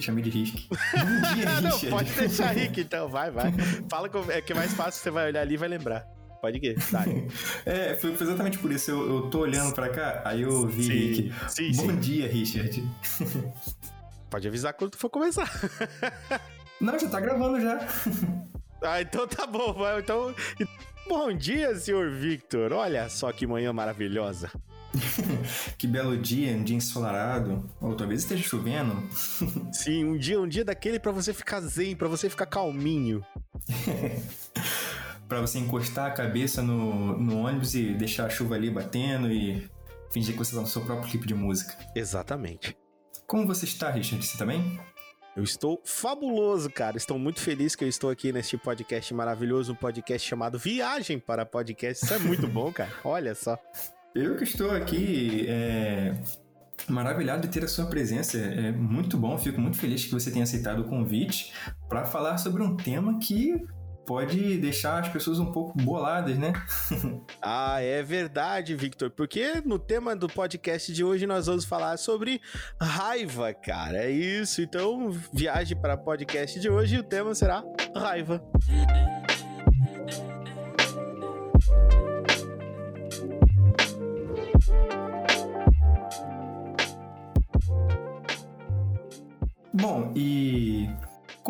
Ih, chamei de Rick. Bom dia, Richard. Não, pode deixar Rick então, vai, vai. Fala que é que é mais fácil, você vai olhar ali e vai lembrar. Pode ir, tá. é, foi, exatamente por isso. Eu, eu tô olhando pra cá, aí eu vi sim, Rick. Sim, Bom sim. dia, Richard. Pode avisar quando for começar. Não, já tá gravando já. ah, então tá bom. Então, bom dia, senhor Victor. Olha só que manhã maravilhosa. Que belo dia, um dia ensolarado, ou talvez esteja chovendo. Sim, um dia, um dia daquele para você ficar zen, para você ficar calminho. para você encostar a cabeça no, no ônibus e deixar a chuva ali batendo e fingir que você tá no seu próprio clipe de música. Exatamente. Como você está, Richard? Você tá bem? Eu estou fabuloso, cara. Estou muito feliz que eu estou aqui neste podcast maravilhoso, um podcast chamado Viagem para Podcast. Isso é muito bom, cara. Olha só. Eu que estou aqui é, maravilhado de ter a sua presença. É muito bom, fico muito feliz que você tenha aceitado o convite para falar sobre um tema que pode deixar as pessoas um pouco boladas, né? ah, é verdade, Victor, porque no tema do podcast de hoje nós vamos falar sobre raiva, cara. É isso. Então, viagem para podcast de hoje e o tema será raiva. Bom, e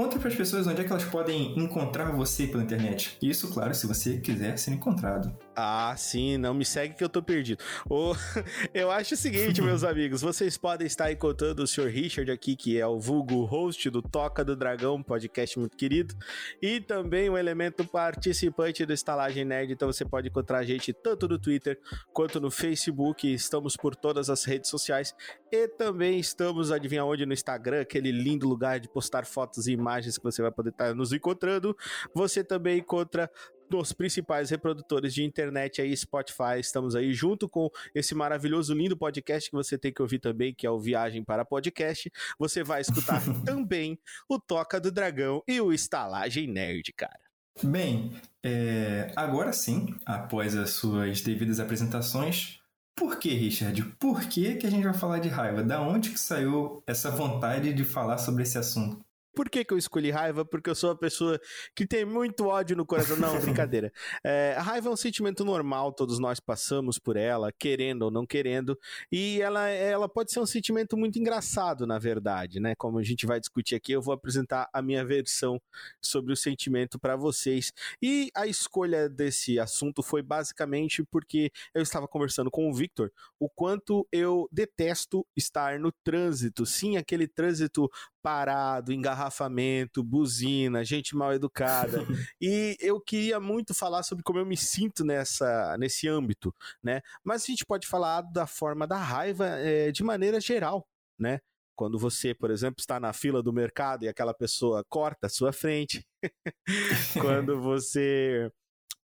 Conta para as pessoas onde é que elas podem encontrar você pela internet. Isso, claro, se você quiser ser encontrado. Ah, sim, não me segue que eu tô perdido. Oh, eu acho o seguinte, meus amigos, vocês podem estar encontrando o Sr. Richard aqui, que é o vulgo host do Toca do Dragão, podcast muito querido, e também um elemento participante do Estalagem Nerd, então você pode encontrar a gente tanto no Twitter quanto no Facebook, estamos por todas as redes sociais e também estamos, adivinha onde, no Instagram, aquele lindo lugar de postar fotos e imagens que você vai poder estar nos encontrando. Você também encontra nos principais reprodutores de internet aí, Spotify, estamos aí junto com esse maravilhoso, lindo podcast que você tem que ouvir também, que é o Viagem para Podcast. Você vai escutar também o Toca do Dragão e o Estalagem Nerd, cara. Bem, é, agora sim, após as suas devidas apresentações, por que, Richard? Por que, que a gente vai falar de raiva? Da onde que saiu essa vontade de falar sobre esse assunto? Por que, que eu escolhi raiva? Porque eu sou uma pessoa que tem muito ódio no coração. Não, brincadeira. É, a raiva é um sentimento normal, todos nós passamos por ela, querendo ou não querendo. E ela, ela pode ser um sentimento muito engraçado, na verdade, né? Como a gente vai discutir aqui, eu vou apresentar a minha versão sobre o sentimento para vocês. E a escolha desse assunto foi basicamente porque eu estava conversando com o Victor o quanto eu detesto estar no trânsito. Sim, aquele trânsito parado, engarrafamento, buzina, gente mal educada. e eu queria muito falar sobre como eu me sinto nessa, nesse âmbito, né? Mas a gente pode falar da forma da raiva é, de maneira geral, né? Quando você, por exemplo, está na fila do mercado e aquela pessoa corta a sua frente. Quando você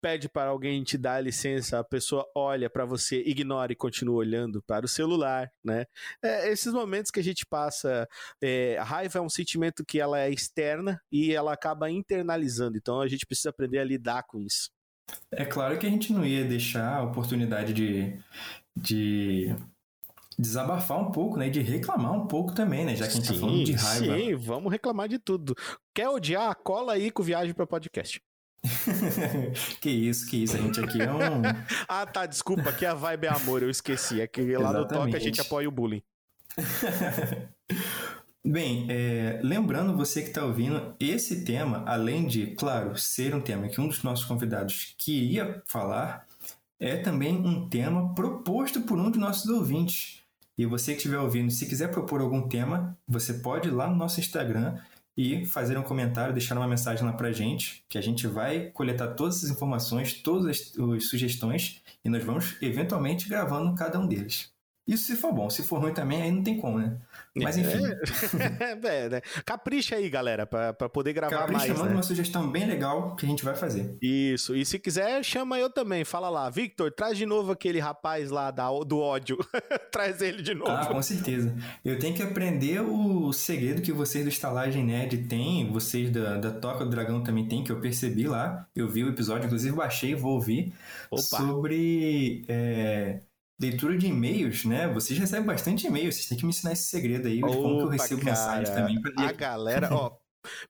pede para alguém te dar licença, a pessoa olha para você, ignora e continua olhando para o celular, né? É, esses momentos que a gente passa, é, a raiva é um sentimento que ela é externa e ela acaba internalizando, então a gente precisa aprender a lidar com isso. É claro que a gente não ia deixar a oportunidade de, de desabafar um pouco, né? De reclamar um pouco também, né? Já que a gente sim, tá falando de raiva. Sim, vamos reclamar de tudo. Quer odiar? Cola aí com viagem para podcast. que isso, que isso, a gente aqui é um. ah, tá, desculpa, aqui a vibe é amor, eu esqueci. É que lá Exatamente. no toque a gente apoia o bullying. Bem, é, lembrando você que está ouvindo, esse tema, além de, claro, ser um tema que um dos nossos convidados queria falar, é também um tema proposto por um dos nossos ouvintes. E você que estiver ouvindo, se quiser propor algum tema, você pode ir lá no nosso Instagram e fazer um comentário, deixar uma mensagem lá pra gente, que a gente vai coletar todas as informações, todas as, as sugestões e nós vamos eventualmente gravando cada um deles. Isso se for bom, se for ruim também, aí não tem como, né? Mas enfim. É, é, né? Capricha aí, galera, pra, pra poder gravar Capricha, mais. manda né? uma sugestão bem legal que a gente vai fazer. Isso, e se quiser, chama eu também. Fala lá, Victor, traz de novo aquele rapaz lá da, do ódio. traz ele de novo. Ah, com certeza. Eu tenho que aprender o segredo que vocês do Estalagem Nerd têm, vocês da, da Toca do Dragão também têm, que eu percebi lá. Eu vi o episódio, inclusive baixei, vou ouvir. Opa. Sobre. É leitura de e-mails, né? Vocês recebem bastante e-mails, vocês têm que me ensinar esse segredo aí, de como que eu recebo cara, mensagem também. Pra ler. A galera, ó,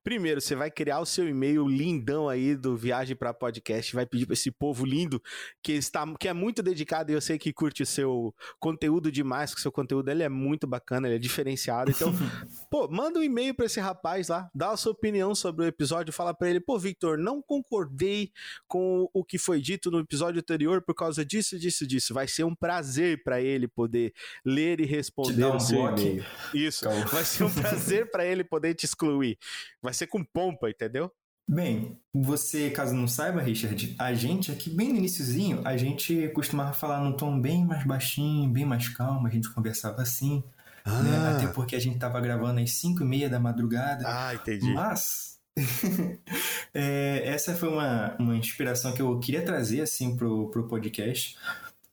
Primeiro, você vai criar o seu e-mail lindão aí do Viagem para Podcast, vai pedir para esse povo lindo que está que é muito dedicado e eu sei que curte o seu conteúdo demais, que o seu conteúdo ele é muito bacana, ele é diferenciado. Então, pô, manda um e-mail para esse rapaz lá, dá a sua opinião sobre o episódio, fala para ele, pô, Victor, não concordei com o que foi dito no episódio anterior por causa disso, disso, disso. Vai ser um prazer para ele poder ler e responder um o seu e-mail. Isso. Calma. Vai ser um prazer para ele poder te excluir. Vai ser com pompa, entendeu? Bem, você, caso não saiba, Richard, a gente aqui, bem no iníciozinho, a gente costumava falar num tom bem mais baixinho, bem mais calmo, a gente conversava assim, né? ah. né? Até porque a gente tava gravando às 5 e meia da madrugada. Ah, entendi. Mas, é, essa foi uma, uma inspiração que eu queria trazer, assim, pro, pro podcast.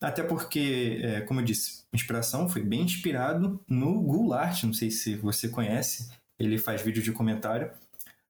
Até porque, é, como eu disse, inspiração foi bem inspirado no Goulart, não sei se você conhece, ele faz vídeo de comentário.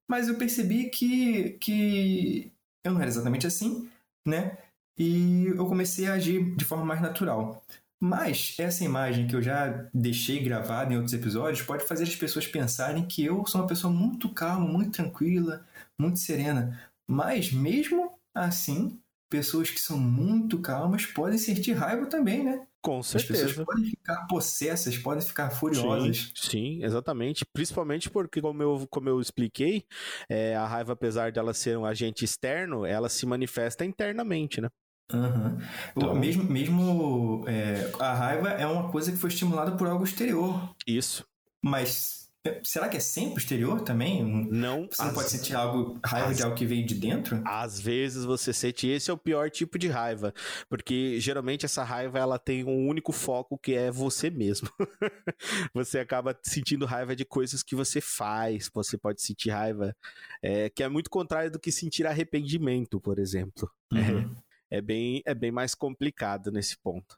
Mas eu percebi que, que eu não era exatamente assim, né? E eu comecei a agir de forma mais natural. Mas essa imagem que eu já deixei gravada em outros episódios pode fazer as pessoas pensarem que eu sou uma pessoa muito calma, muito tranquila, muito serena. Mas mesmo assim, pessoas que são muito calmas podem sentir raiva também, né? Com certeza. As pessoas podem ficar possessas, podem ficar furiosas. Sim, sim, exatamente. Principalmente porque, como eu, como eu expliquei, é, a raiva, apesar dela ser um agente externo, ela se manifesta internamente, né? Uhum. Então... Mesmo, mesmo é, a raiva é uma coisa que foi estimulada por algo exterior. Isso. Mas Será que é sempre exterior também? Não. Você não pode sentir algo, raiva as, de algo que veio de dentro? Às vezes você sente. Esse é o pior tipo de raiva. Porque geralmente essa raiva ela tem um único foco que é você mesmo. você acaba sentindo raiva de coisas que você faz. Você pode sentir raiva. É, que é muito contrário do que sentir arrependimento, por exemplo. Uhum. É, é, bem, é bem mais complicado nesse ponto.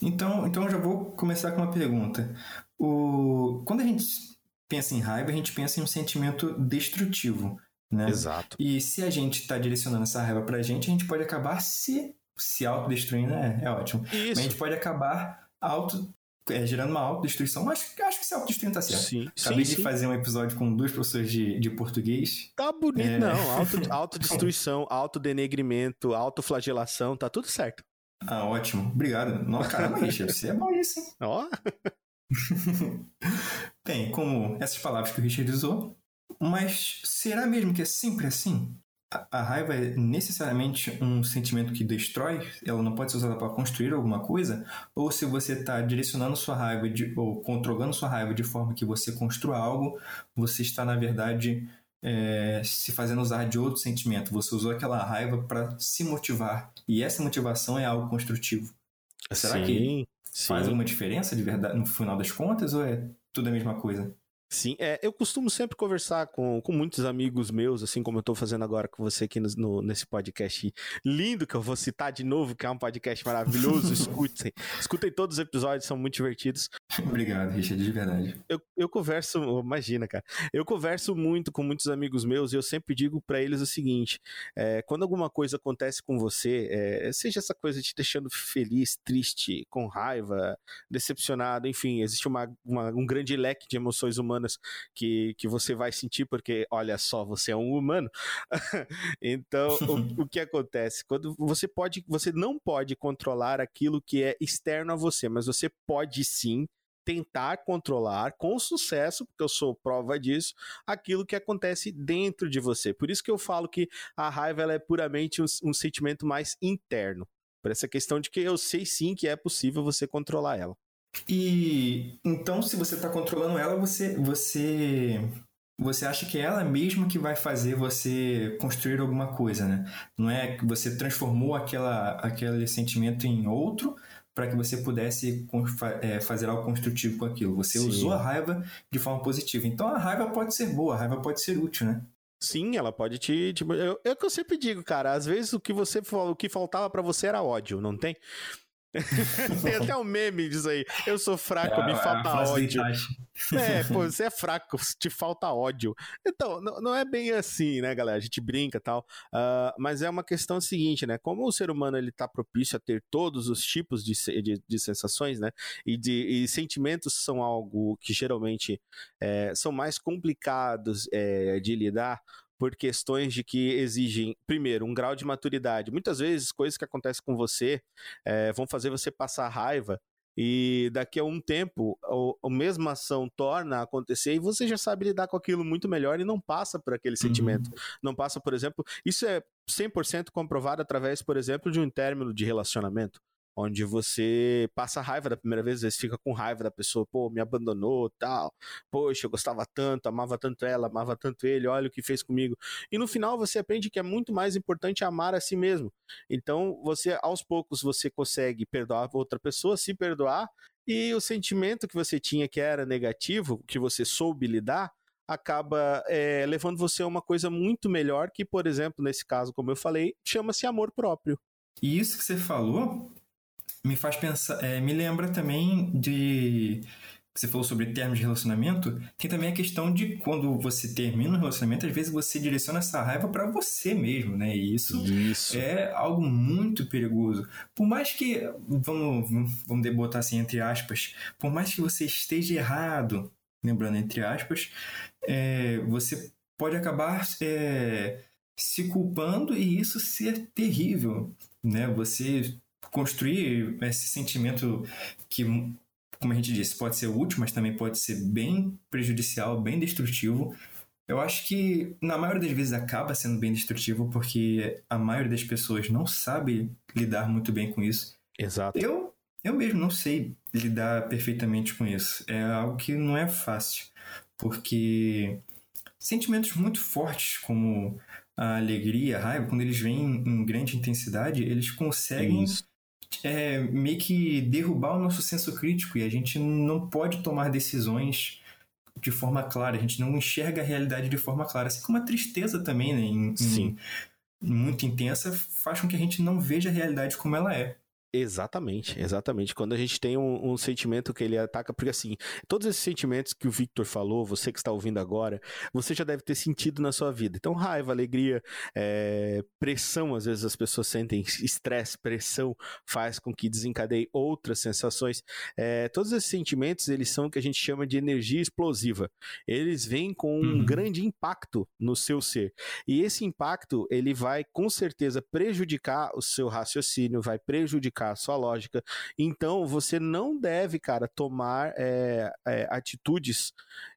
Então, então eu já vou começar com uma pergunta. O, quando a gente pensa em raiva, a gente pensa em um sentimento destrutivo. Né? Exato. E se a gente está direcionando essa raiva para a gente, a gente pode acabar se, se autodestruindo, é, é ótimo. Isso. Mas a gente pode acabar auto, é, gerando uma autodestruição, mas acho que se autodestruindo tá certo. Sim, Acabei sim, de sim. fazer um episódio com duas professores de, de português. Tá bonito, é... não. Auto, autodestruição, autodenegrimento, autoflagelação, tá tudo certo. Ah, ótimo. Obrigado. Nossa, caramba, Richard, você é bom isso, hein? Ó. Bem, como essas palavras que o Richard usou, mas será mesmo que é sempre assim? A, a raiva é necessariamente um sentimento que destrói? Ela não pode ser usada para construir alguma coisa? Ou se você está direcionando sua raiva de, ou controlando sua raiva de forma que você construa algo, você está, na verdade, é, se fazendo usar de outro sentimento. Você usou aquela raiva para se motivar. E essa motivação é algo construtivo. Será sim, que sim. faz alguma diferença de verdade no final das contas ou é tudo a mesma coisa? Sim, é, eu costumo sempre conversar com, com muitos amigos meus, assim como eu estou fazendo agora com você aqui no, no, nesse podcast lindo que eu vou citar de novo, que é um podcast maravilhoso. escutem, escutem todos os episódios, são muito divertidos. Obrigado, Richard, de verdade. Eu, eu converso, imagina, cara, eu converso muito com muitos amigos meus e eu sempre digo para eles o seguinte: é, quando alguma coisa acontece com você, é, seja essa coisa te deixando feliz, triste, com raiva, decepcionado, enfim, existe uma, uma um grande leque de emoções humanas que, que você vai sentir, porque olha só, você é um humano. então, o, o que acontece? Quando você pode, você não pode controlar aquilo que é externo a você, mas você pode sim tentar controlar com sucesso, porque eu sou prova disso, aquilo que acontece dentro de você. Por isso que eu falo que a raiva ela é puramente um, um sentimento mais interno. Por essa questão de que eu sei sim que é possível você controlar ela. E então, se você está controlando ela, você, você, você acha que é ela mesma que vai fazer você construir alguma coisa, né? Não é que você transformou aquela, aquele sentimento em outro, para que você pudesse é, fazer algo construtivo com aquilo. Você Sim. usou a raiva de forma positiva. Então a raiva pode ser boa, a raiva pode ser útil, né? Sim, ela pode te. te é o que eu sempre digo, cara. Às vezes o que você o que faltava para você era ódio, não tem? Tem até um meme disso aí. Eu sou fraco, é, me falta ódio. É, pô, você é fraco, te falta ódio. Então, não, é bem assim, né, galera? A gente brinca e tal. Uh, mas é uma questão seguinte, né? Como o ser humano ele tá propício a ter todos os tipos de, de, de sensações, né? E, de, e sentimentos são algo que geralmente é, são mais complicados é, de lidar por questões de que exigem, primeiro, um grau de maturidade. Muitas vezes, coisas que acontecem com você é, vão fazer você passar raiva e daqui a um tempo a, mesma ação torna a acontecer e você já sabe lidar com aquilo muito melhor e não passa por aquele sentimento. Uhum. Não passa, por exemplo, isso é 100% comprovado através, por exemplo, de um término de relacionamento onde você passa raiva da primeira vez, às vezes fica com raiva da pessoa, pô, me abandonou, tal, poxa, eu gostava tanto, amava tanto ela, amava tanto ele, olha o que fez comigo. E no final você aprende que é muito mais importante amar a si mesmo. Então, você aos poucos você consegue perdoar outra pessoa, se perdoar, e o sentimento que você tinha que era negativo, que você soube lidar, acaba é, levando você a uma coisa muito melhor que, por exemplo, nesse caso, como eu falei, chama-se amor próprio. E isso que você falou me faz pensar, é, me lembra também de você falou sobre termos de relacionamento, tem também a questão de quando você termina um relacionamento, às vezes você direciona essa raiva para você mesmo, né? E isso, isso, é algo muito perigoso. Por mais que, vamos, vamos botar assim entre aspas, por mais que você esteja errado, lembrando entre aspas, é, você pode acabar é, se culpando e isso ser terrível, né? Você construir esse sentimento que, como a gente disse, pode ser útil, mas também pode ser bem prejudicial, bem destrutivo. Eu acho que na maioria das vezes acaba sendo bem destrutivo porque a maioria das pessoas não sabe lidar muito bem com isso. Exato. Eu, eu mesmo não sei lidar perfeitamente com isso. É algo que não é fácil, porque sentimentos muito fortes como a alegria, a raiva, quando eles vêm em grande intensidade, eles conseguem isso é, meio que derrubar o nosso senso crítico e a gente não pode tomar decisões de forma clara, a gente não enxerga a realidade de forma clara. Assim como a tristeza também, né, em, Sim. Em, muito intensa, faz com que a gente não veja a realidade como ela é. Exatamente, exatamente. Quando a gente tem um, um, sentimento que ele ataca, porque assim, todos esses sentimentos que o Victor falou, você que está ouvindo agora, você já deve ter sentido na sua vida. Então, raiva, alegria, é, pressão, às vezes as pessoas sentem estresse, pressão faz com que desencadeie outras sensações. É, todos esses sentimentos, eles são o que a gente chama de energia explosiva. Eles vêm com um uhum. grande impacto no seu ser. E esse impacto, ele vai com certeza prejudicar o seu raciocínio, vai prejudicar a sua lógica. Então, você não deve, cara, tomar é, é, atitudes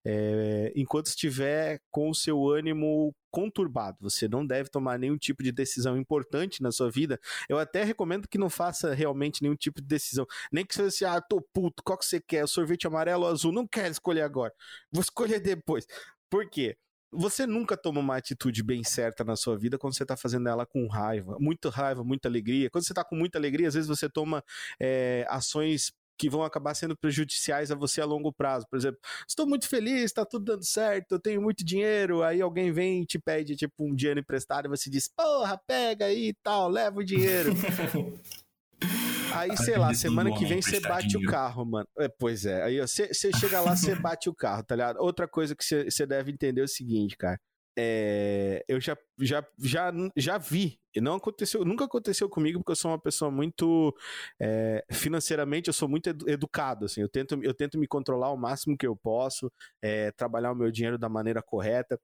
é, enquanto estiver com o seu ânimo conturbado. Você não deve tomar nenhum tipo de decisão importante na sua vida. Eu até recomendo que não faça realmente nenhum tipo de decisão. Nem que você assim, ah, tô puto, qual que você quer? Sorvete amarelo ou azul? Não quero escolher agora. Vou escolher depois. Por quê? Você nunca toma uma atitude bem certa na sua vida quando você está fazendo ela com raiva, muita raiva, muita alegria. Quando você está com muita alegria, às vezes você toma é, ações que vão acabar sendo prejudiciais a você a longo prazo. Por exemplo, estou muito feliz, está tudo dando certo, eu tenho muito dinheiro, aí alguém vem e te pede tipo um dinheiro emprestado e você diz, porra, pega aí e tal, leva o dinheiro. Aí, sei lá, semana que vem você bate o carro, mano. É, pois é. Aí você chega lá, você bate o carro, tá ligado? Outra coisa que você deve entender é o seguinte, cara. É, eu já, já, já, já vi, e não aconteceu, nunca aconteceu comigo, porque eu sou uma pessoa muito é, financeiramente, eu sou muito educado, assim, eu tento, eu tento me controlar o máximo que eu posso, é, trabalhar o meu dinheiro da maneira correta.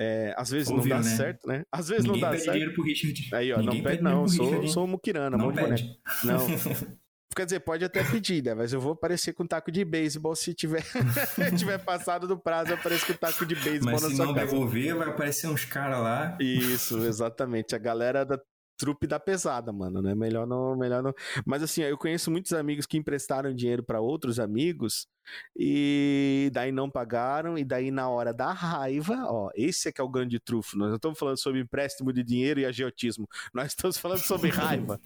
É, às vezes Ouviu, não dá né? certo, né? Às vezes Ninguém não dá pede certo. dinheiro pro Richard. Aí, ó, Ninguém não pede, não. Sou, sou muquirana, não mão de Não. Quer dizer, pode até pedir, né? Mas eu vou aparecer com taco de beisebol se tiver, tiver passado do prazo, eu apareço com taco de beisebol na sua se não devolver, vai aparecer uns caras lá. Isso, exatamente. A galera da trupe da pesada, mano, né? Melhor não, melhor não. Mas assim, eu conheço muitos amigos que emprestaram dinheiro para outros amigos e daí não pagaram e daí na hora da raiva, ó, esse é que é o grande trufo. Nós não estamos falando sobre empréstimo de dinheiro e agiotismo. Nós estamos falando sobre raiva.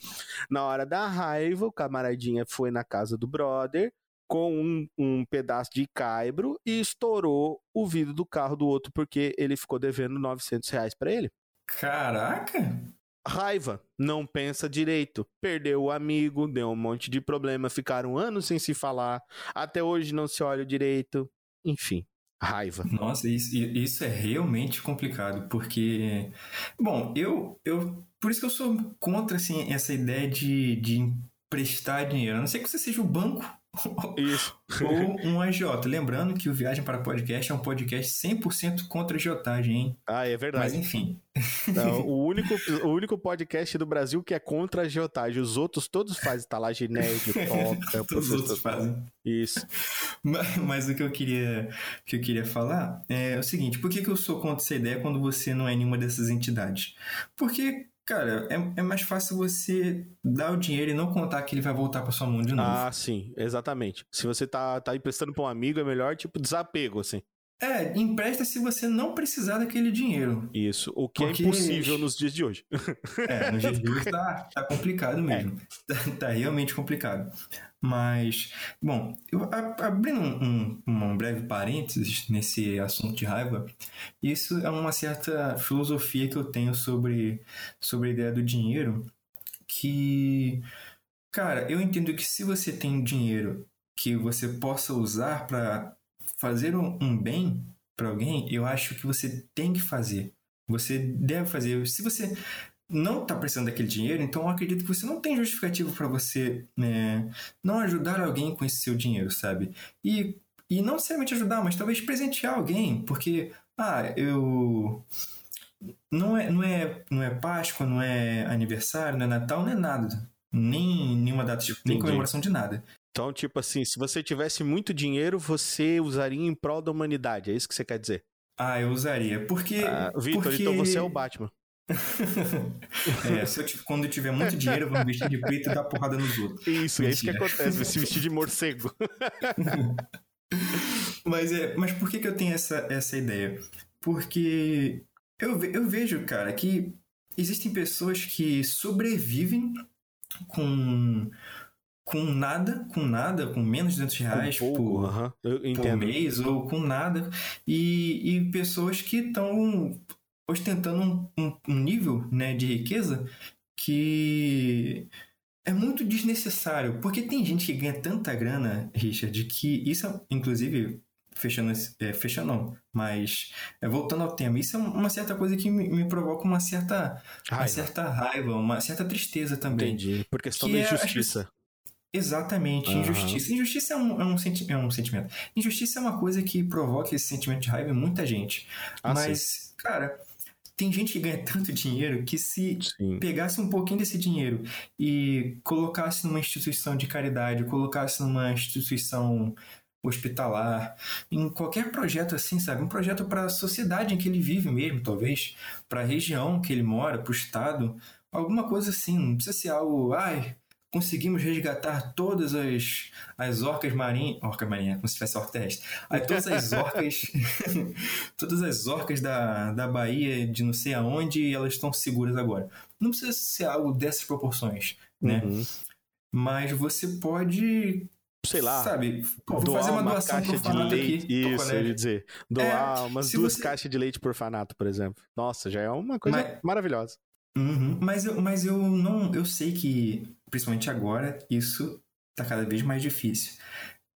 na hora da raiva, o camaradinha foi na casa do brother com um, um pedaço de caibro e estourou o vidro do carro do outro porque ele ficou devendo 900 reais para ele. Caraca! Raiva, não pensa direito. Perdeu o amigo, deu um monte de problema, ficaram anos sem se falar, até hoje não se olha direito. Enfim, raiva. Nossa, isso, isso é realmente complicado, porque. Bom, eu, eu. Por isso que eu sou contra assim, essa ideia de, de emprestar dinheiro. A não ser que você seja o banco isso. Ou um agiota. Lembrando que o Viagem para Podcast é um podcast 100% contra agiotagem, hein? Ah, é verdade. Mas enfim. Não, o, único, o único podcast do Brasil que é contra agiotagem. Os outros todos fazem talagem nerd, toca. todos os outros fazem. Isso. Mas, mas, o que eu, queria, que eu queria falar é o seguinte: por que, que eu sou contra essa ideia quando você não é nenhuma dessas entidades? Porque Cara, é, é mais fácil você dar o dinheiro e não contar que ele vai voltar para sua mão de novo. Ah, sim, exatamente. Se você tá, tá emprestando para um amigo, é melhor, tipo, desapego, assim. É, empresta se você não precisar daquele dinheiro. Isso, o que é Porque... é impossível nos dias de hoje. É, nos dias de hoje tá, tá complicado mesmo. É. Tá, tá, realmente complicado. Mas, bom, eu, abrindo um, um, um, breve parênteses nesse assunto de raiva, isso é uma certa filosofia que eu tenho sobre, sobre a ideia do dinheiro, que, cara, eu entendo que se você tem dinheiro que você possa usar para fazer um, um bem para alguém, eu acho que você tem que fazer. Você deve fazer. Se você não está precisando daquele dinheiro, então eu acredito que você não tem justificativo para você né, não ajudar alguém com esse seu dinheiro, sabe? E, e não necessariamente ajudar, mas talvez presentear alguém, porque, ah, eu. Não é, não, é, não é Páscoa, não é aniversário, não é Natal, não é nada. Nem nenhuma data, tipo, nem comemoração de nada. Então, tipo assim, se você tivesse muito dinheiro, você usaria em prol da humanidade, é isso que você quer dizer? Ah, eu usaria. Porque. Ah, Vitor, porque... então você é o Batman. é, se eu, quando eu tiver muito dinheiro, eu vou me vestir de preto e dar porrada nos outros. Isso, Mentira. é isso que acontece, se vestir de morcego. mas, é, mas por que, que eu tenho essa, essa ideia? Porque eu, eu vejo, cara, que existem pessoas que sobrevivem com com nada, com nada, com menos de 200 reais pouco, por, uh -huh. por mês ou com nada, e, e pessoas que estão ostentando um, um, nível né, de riqueza que é muito desnecessário, porque tem gente que ganha tanta grana, Richard, que isso, inclusive, fechando, é, fechando não, mas é, voltando ao tema, isso é uma certa coisa que me, me provoca uma certa raiva. uma certa raiva, uma certa tristeza também. Entendi, por questão que da injustiça. Exatamente, uhum. injustiça. Injustiça é um, é, um senti é um sentimento. Injustiça é uma coisa que provoca esse sentimento de raiva em muita gente. Ah, mas, sim. cara, tem gente que ganha tanto dinheiro que se Sim. pegasse um pouquinho desse dinheiro e colocasse numa instituição de caridade, colocasse numa instituição hospitalar, em qualquer projeto assim, sabe? Um projeto para a sociedade em que ele vive mesmo, talvez, para a região que ele mora, para o estado, alguma coisa assim. Não precisa ser algo, ai, conseguimos resgatar todas as, as orcas marinhas. Orca marinha, como se tivesse terrestre. Aí, todas as orcas. todas as orcas da, da Bahia, de não sei aonde, elas estão seguras agora. Não precisa ser algo dessas proporções, né? Uhum. Mas você pode. Sei lá. Sabe, vou fazer uma, uma doação caixa de leite. Aqui, Isso, eu ia dizer. Doar é, umas duas você... caixas de leite por fanato, por exemplo. Nossa, já é uma coisa Mas... maravilhosa. Uhum. Mas, eu, mas eu não. Eu sei que, principalmente agora, isso tá cada vez mais difícil.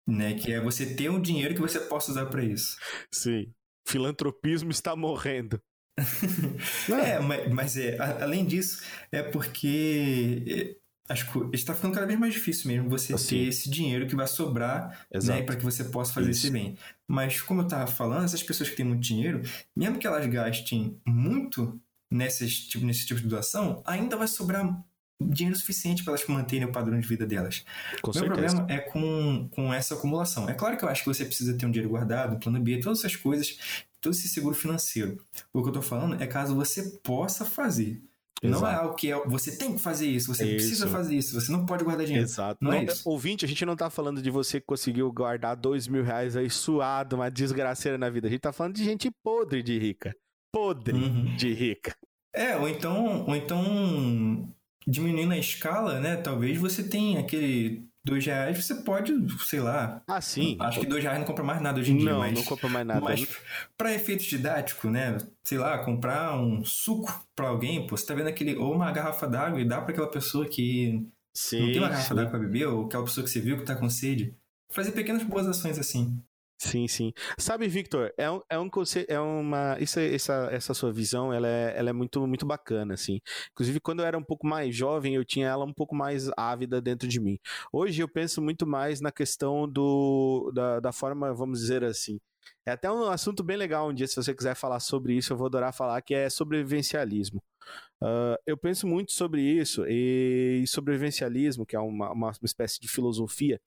Né? Que é você ter um dinheiro que você possa usar para isso. Sim. Filantropismo está morrendo. é, mas, mas é, além disso, é porque é, acho que está ficando cada vez mais difícil mesmo você assim. ter esse dinheiro que vai sobrar né, para que você possa fazer Isso. esse bem. Mas como eu estava falando, essas pessoas que têm muito dinheiro, mesmo que elas gastem muito nesse tipo, nesse tipo de doação, ainda vai sobrar dinheiro suficiente para elas manterem o padrão de vida delas. Com o meu certeza. problema é com, com essa acumulação. É claro que eu acho que você precisa ter um dinheiro guardado, plano B, todas essas coisas, todo esse seguro financeiro. O que eu estou falando é caso você possa fazer. Exato. Não é algo que é, você tem que fazer isso, você isso. precisa fazer isso, você não pode guardar dinheiro. Exato. Não, não é isso. Ouvinte, a gente não tá falando de você que conseguiu guardar dois mil reais aí suado, uma desgraceira na vida. A gente tá falando de gente podre de rica. Podre uhum. de rica. É, ou então, ou então diminuindo a escala, né? Talvez você tenha aquele dois reais, você pode, sei lá. Ah, sim. Acho que dois reais não compra mais nada hoje em dia. Não, mas, não compra mais nada. Mas para efeito didático, né? Sei lá, comprar um suco para alguém, pô, você tá vendo aquele. Ou uma garrafa d'água e dá para aquela pessoa que sim, não tem uma garrafa d'água para beber, ou aquela pessoa que você viu que tá com sede. Fazer pequenas boas ações assim. Sim, sim. Sabe, Victor, é um, é um é uma isso, essa, essa sua visão, ela é, ela é muito muito bacana, assim. Inclusive, quando eu era um pouco mais jovem, eu tinha ela um pouco mais ávida dentro de mim. Hoje eu penso muito mais na questão do da, da forma, vamos dizer assim, é até um assunto bem legal um dia, se você quiser falar sobre isso, eu vou adorar falar, que é sobrevivencialismo. Uh, eu penso muito sobre isso e sobrevivencialismo, que é uma, uma, espécie de filosofia.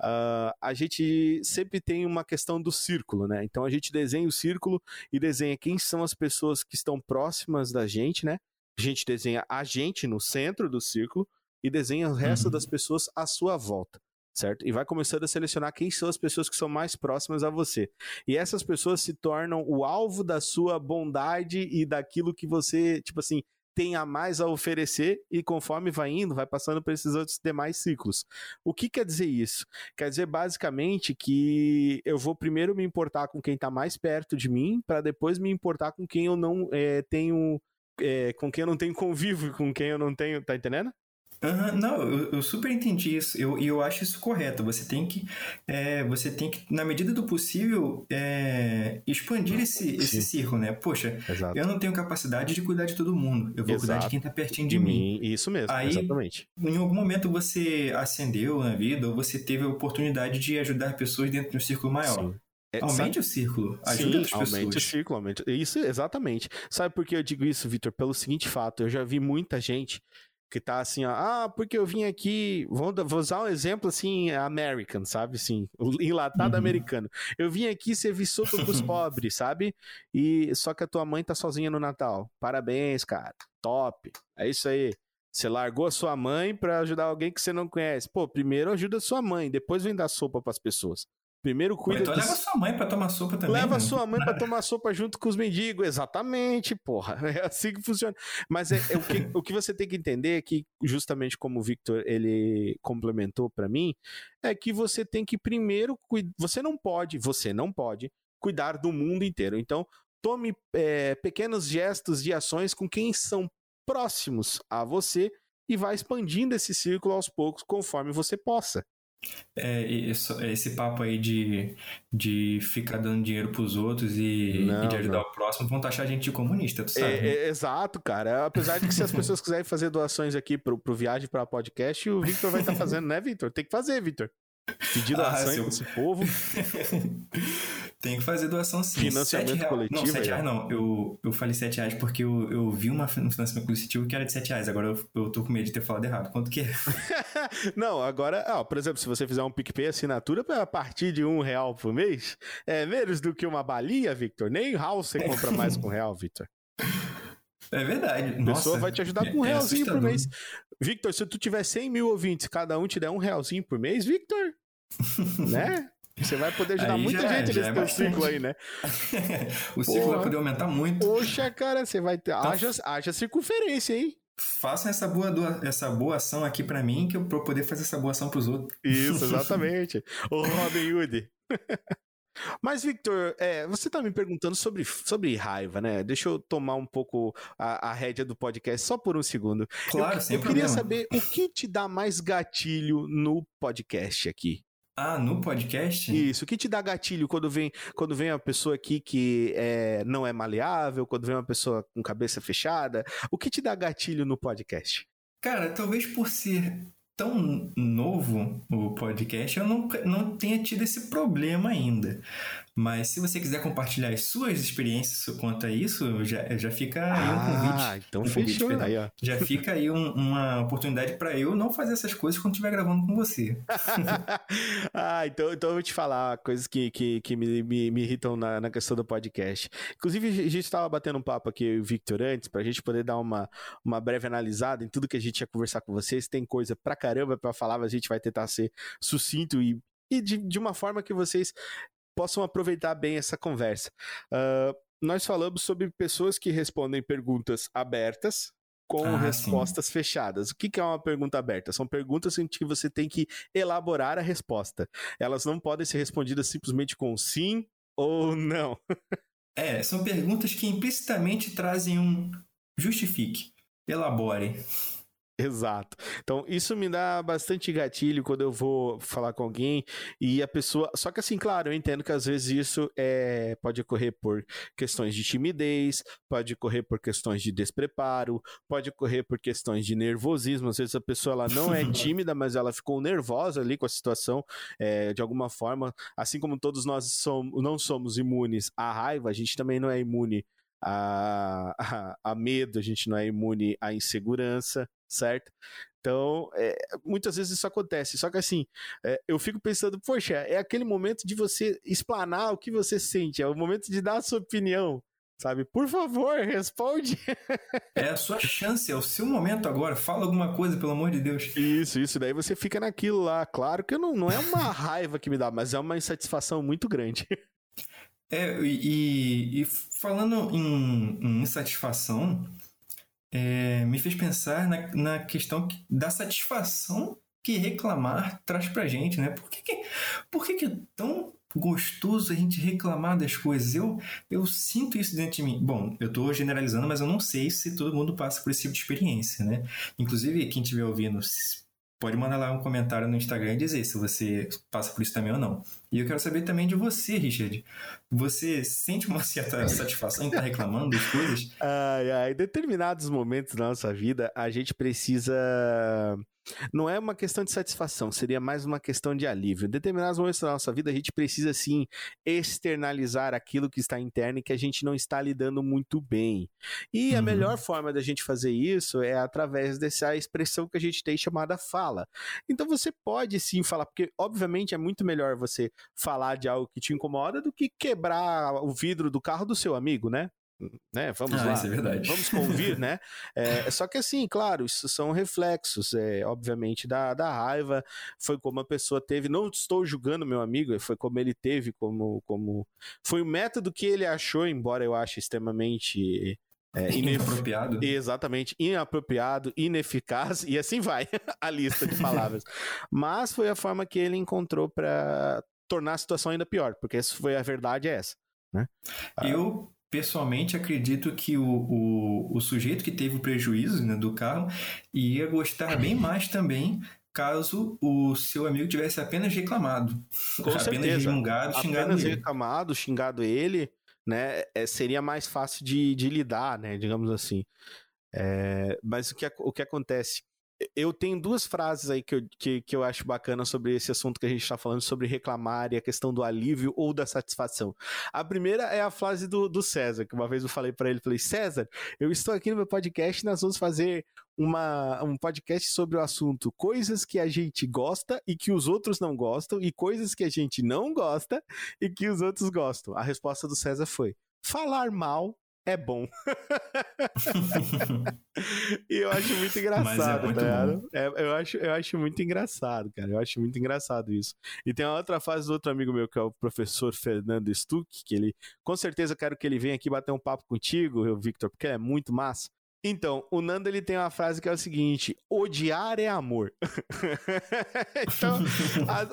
Uh, a gente sempre tem uma questão do círculo, né? Então a gente desenha o círculo e desenha quem são as pessoas que estão próximas da gente, né? A gente desenha a gente no centro do círculo e desenha o resto uhum. das pessoas à sua volta certo? E vai começando a selecionar quem são as pessoas que são mais próximas a você. E essas pessoas se tornam o alvo da sua bondade e daquilo que você, tipo assim, tem a mais a oferecer e conforme vai indo, vai passando por esses outros demais ciclos. O que quer dizer isso? Quer dizer basicamente que eu vou primeiro me importar com quem está mais perto de mim, para depois me importar com quem eu não é, tenho. É, com quem eu não tenho convívio, com quem eu não tenho. Tá entendendo? Uhum, não, eu, eu, super entendi isso. Eu, eu acho isso correto. Você tem que, é, você tem que, na medida do possível, é, expandir esse, esse círculo, né? Poxa, Exato. eu não tenho capacidade de cuidar de todo mundo. Eu vou Exato. cuidar de quem está pertinho de mim. Isso mesmo, Aí, exatamente. Em algum momento você ascendeu na vida ou você teve a oportunidade de ajudar pessoas dentro de um círculo maior. Sim. É, aumente sabe? o círculo, ajuda Sim, as pessoas. Aumente o círculo, aumente. Isso, exatamente. Sabe por que eu digo isso, Vitor? Pelo seguinte fato, eu já vi muita gente que tá assim, ó, ah, porque eu vim aqui, vou, vou usar um exemplo assim, American, sabe, assim, enlatado uhum. americano. Eu vim aqui servir sopa pros pobres, sabe? E só que a tua mãe tá sozinha no Natal. Parabéns, cara. Top. É isso aí. Você largou a sua mãe para ajudar alguém que você não conhece. Pô, primeiro ajuda a sua mãe, depois vem dar sopa para as pessoas. Primeiro cuida. Então leva sua mãe para tomar sopa também. Leva né? sua mãe para tomar sopa junto com os mendigos. Exatamente, porra. É assim que funciona. Mas é, é o, que, o que você tem que entender é que, justamente como o Victor ele complementou para mim, é que você tem que primeiro. Você não pode, você não pode cuidar do mundo inteiro. Então, tome é, pequenos gestos de ações com quem são próximos a você e vá expandindo esse círculo aos poucos conforme você possa. É, isso, esse papo aí de, de ficar dando dinheiro pros outros e, não, e de ajudar não. o próximo vão taxar a gente de comunista, tu sabe? É, né? é, exato, cara. Apesar de que se as pessoas quiserem fazer doações aqui pro, pro Viagem para Podcast, o Victor vai estar tá fazendo, né, Victor? Tem que fazer, Victor. Pedir doação ah, seu... esse povo. Tem que fazer doação sim. Financiamento coletivo. Não, 7 reais não. Eu, eu falei 7 reais porque eu, eu vi uma, um financiamento coletivo que era de 7 reais. Agora eu, eu tô com medo de ter falado errado. Quanto que é? não, agora, ó, por exemplo, se você fizer um PicPay assinatura a partir de um real por mês, é menos do que uma balinha, Victor. Nem house você compra mais com real, Victor. É verdade. A pessoa vai te ajudar com um é realzinho por mês. Victor, se tu tiver 100 mil ouvintes, cada um te der um realzinho por mês, Victor, né? Você vai poder ajudar aí muita gente nesse é teu ciclo aí, né? o ciclo Porra. vai poder aumentar muito. Poxa, cara, você vai ter. Então, haja, haja circunferência, hein? Faça essa boa, essa boa ação aqui para mim, que eu pra poder fazer essa boa ação pros outros. Isso, exatamente. o Robin Hood. Mas, Victor, é, você está me perguntando sobre, sobre raiva, né? Deixa eu tomar um pouco a, a rédea do podcast só por um segundo. Claro, eu, sem eu problema. queria saber o que te dá mais gatilho no podcast aqui. Ah, no podcast? Isso. O que te dá gatilho quando vem, quando vem uma pessoa aqui que é, não é maleável, quando vem uma pessoa com cabeça fechada? O que te dá gatilho no podcast? Cara, talvez por ser tão novo o podcast, eu não, não tenha tido esse problema ainda. Mas se você quiser compartilhar as suas experiências quanto a isso, já, já fica aí um convite. Ah, então um fechou. convite, aí, ó. Já fica aí um, uma oportunidade para eu não fazer essas coisas quando estiver gravando com você. ah, então, então eu vou te falar coisas que, que, que me, me, me irritam na, na questão do podcast. Inclusive, a gente estava batendo um papo aqui, o Victor, antes, para a gente poder dar uma, uma breve analisada em tudo que a gente ia conversar com vocês. Tem coisa pra caramba para falar, mas a gente vai tentar ser sucinto e, e de, de uma forma que vocês possam aproveitar bem essa conversa. Uh, nós falamos sobre pessoas que respondem perguntas abertas com ah, respostas sim. fechadas. O que, que é uma pergunta aberta? São perguntas em que você tem que elaborar a resposta. Elas não podem ser respondidas simplesmente com sim ou não. é, são perguntas que implicitamente trazem um justifique, elabore. Exato. Então, isso me dá bastante gatilho quando eu vou falar com alguém e a pessoa. Só que, assim, claro, eu entendo que às vezes isso é... pode ocorrer por questões de timidez, pode ocorrer por questões de despreparo, pode ocorrer por questões de nervosismo. Às vezes a pessoa ela não é tímida, mas ela ficou nervosa ali com a situação é, de alguma forma. Assim como todos nós somos, não somos imunes à raiva, a gente também não é imune a, a, a, medo, a gente não é imune à insegurança, certo? Então, é, muitas vezes isso acontece. Só que assim, é, eu fico pensando, poxa, é aquele momento de você explanar o que você sente, é o momento de dar a sua opinião. Sabe, por favor, responde. É a sua chance, é o seu momento agora. Fala alguma coisa, pelo amor de Deus. Isso, isso. Daí você fica naquilo lá. Claro que não, não é uma raiva que me dá, mas é uma insatisfação muito grande. É, e, e falando em, em insatisfação, é, me fez pensar na, na questão da satisfação que reclamar traz pra gente, né? Por que, que, por que, que é tão gostoso a gente reclamar das coisas? Eu, eu sinto isso dentro de mim. Bom, eu estou generalizando, mas eu não sei se todo mundo passa por esse tipo de experiência, né? Inclusive, quem estiver ouvindo, pode mandar lá um comentário no Instagram e dizer se você passa por isso também ou não. E eu quero saber também de você, Richard. Você sente uma certa satisfação em estar reclamando das coisas? Ai, ai, em determinados momentos da nossa vida, a gente precisa não é uma questão de satisfação, seria mais uma questão de alívio. Em determinados momentos da nossa vida, a gente precisa sim externalizar aquilo que está interno e que a gente não está lidando muito bem. E uhum. a melhor forma da gente fazer isso é através dessa expressão que a gente tem chamada fala. Então você pode sim falar, porque obviamente é muito melhor você falar de algo que te incomoda do que quebrar o vidro do carro do seu amigo, né? Né? Vamos ah, lá. É. Vamos convir, né? É, só que assim, claro, isso são reflexos, é, obviamente, da, da raiva. Foi como a pessoa teve. Não estou julgando meu amigo, foi como ele teve, como. como Foi o método que ele achou, embora eu ache extremamente. É, inapropriado. Exatamente, inapropriado, ineficaz, e assim vai a lista de palavras. Mas foi a forma que ele encontrou para tornar a situação ainda pior, porque foi a verdade é essa. Né? Eu pessoalmente acredito que o, o, o sujeito que teve o prejuízo né, do carro ia gostar bem mais também caso o seu amigo tivesse apenas reclamado. Com apenas certeza. xingado, xingado apenas ele. reclamado, xingado ele, né? É, seria mais fácil de, de lidar, né? Digamos assim. É, mas o que, o que acontece? Eu tenho duas frases aí que eu, que, que eu acho bacana sobre esse assunto que a gente está falando, sobre reclamar e a questão do alívio ou da satisfação. A primeira é a frase do, do César, que uma vez eu falei para ele, falei, César, eu estou aqui no meu podcast e nós vamos fazer uma, um podcast sobre o assunto coisas que a gente gosta e que os outros não gostam, e coisas que a gente não gosta e que os outros gostam. A resposta do César foi, falar mal é bom. e eu acho muito engraçado, é muito tá é, eu, acho, eu acho muito engraçado, cara. Eu acho muito engraçado isso. E tem uma outra fase do outro amigo meu, que é o professor Fernando Stuck, que ele, com certeza, quero que ele venha aqui bater um papo contigo, Victor, porque é muito massa. Então, o Nando ele tem uma frase que é o seguinte: odiar é amor. então,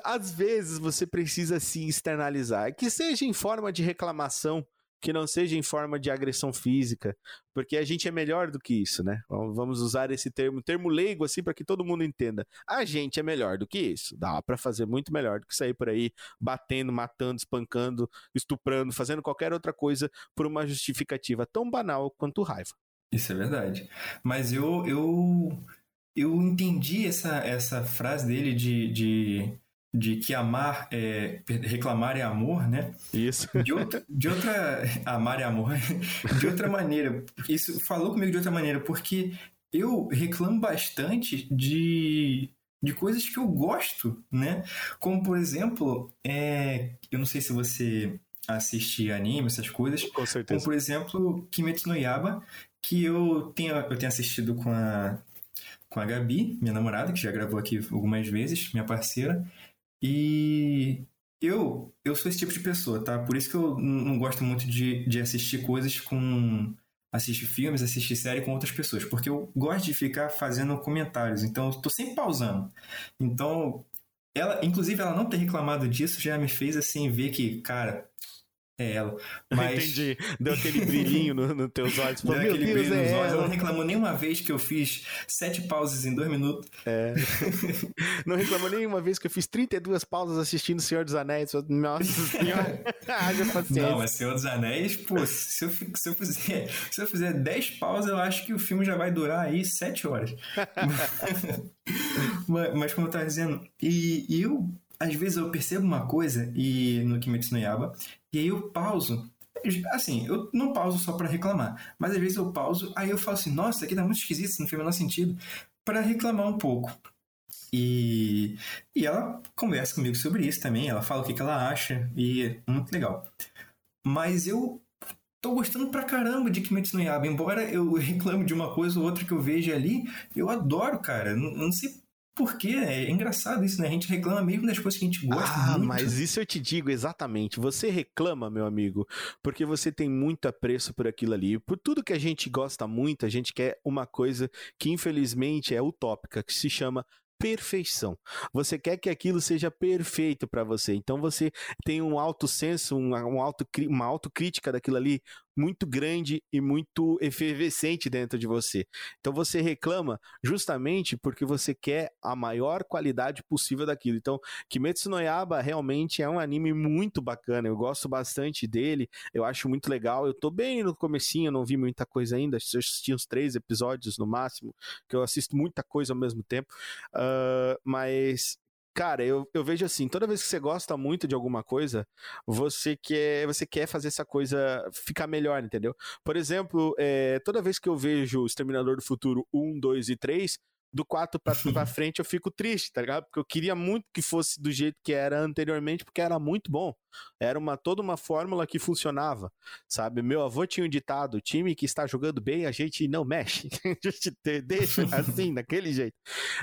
às vezes você precisa se externalizar, que seja em forma de reclamação, que não seja em forma de agressão física, porque a gente é melhor do que isso, né? Vamos usar esse termo, termo leigo assim para que todo mundo entenda. A gente é melhor do que isso. Dá para fazer muito melhor do que sair por aí batendo, matando, espancando, estuprando, fazendo qualquer outra coisa por uma justificativa tão banal quanto raiva. Isso é verdade. Mas eu eu eu entendi essa essa frase dele de, de de que amar é reclamar é amor, né? Isso. De outra, de outra amar é amor, de outra maneira. Isso falou comigo de outra maneira, porque eu reclamo bastante de, de coisas que eu gosto, né? Como por exemplo, é, eu não sei se você assiste anime, essas coisas. Com certeza. Como por exemplo, Kimetsu no Yaba, que eu tenho, eu tenho assistido com a com a Gabi, minha namorada, que já gravou aqui algumas vezes, minha parceira. E eu, eu sou esse tipo de pessoa, tá? Por isso que eu não gosto muito de, de assistir coisas com. assistir filmes, assistir série com outras pessoas, porque eu gosto de ficar fazendo comentários, então eu tô sempre pausando. Então, ela, inclusive, ela não ter reclamado disso já me fez assim ver que, cara, é ela. Mas... Entendi. Deu aquele brilhinho nos no teus olhos. Deu aquele Deus, brilho é nos olhos. Ela não reclamou nenhuma vez que eu fiz sete pausas em dois minutos. É. não reclamou nenhuma vez que eu fiz 32 pausas assistindo Senhor dos Anéis. Nossa senhora. Haja paciência. Não, mas Senhor dos Anéis, pô, se eu, se eu, fizer, se eu fizer 10 pausas, eu acho que o filme já vai durar aí 7 horas. mas, mas, como eu tava dizendo, e, e eu às vezes eu percebo uma coisa e no Kimetsu no Yaba e aí eu pauso. Assim, eu não pauso só para reclamar, mas às vezes eu pauso, aí eu falo assim, nossa, aqui tá muito esquisito, isso não fez o menor sentido, para reclamar um pouco. E, e ela conversa comigo sobre isso também, ela fala o que, que ela acha, e é muito legal. Mas eu tô gostando pra caramba de Kimetsu no Yaba, embora eu reclame de uma coisa ou outra que eu veja ali, eu adoro, cara. Não, não sei porque é engraçado isso, né? A gente reclama mesmo das coisas que a gente gosta ah, muito. mas isso eu te digo exatamente. Você reclama, meu amigo, porque você tem muito apreço por aquilo ali. Por tudo que a gente gosta muito, a gente quer uma coisa que infelizmente é utópica, que se chama perfeição. Você quer que aquilo seja perfeito para você. Então você tem um alto senso, um, um auto, uma autocrítica daquilo ali muito grande e muito efervescente dentro de você. Então você reclama justamente porque você quer a maior qualidade possível daquilo. Então, Kimetsu no Yaba realmente é um anime muito bacana. Eu gosto bastante dele. Eu acho muito legal. Eu tô bem no comecinho, não vi muita coisa ainda. Eu assisti uns três episódios no máximo, que eu assisto muita coisa ao mesmo tempo. Uh, mas Cara, eu, eu vejo assim, toda vez que você gosta muito de alguma coisa, você quer, você quer fazer essa coisa ficar melhor, entendeu? Por exemplo, é, toda vez que eu vejo Exterminador do Futuro 1, 2 e 3, do 4 pra, pra frente eu fico triste, tá ligado? Porque eu queria muito que fosse do jeito que era anteriormente, porque era muito bom. Era uma toda uma fórmula que funcionava, sabe? Meu avô tinha um ditado: time que está jogando bem, a gente não mexe. a gente deixa assim, daquele jeito.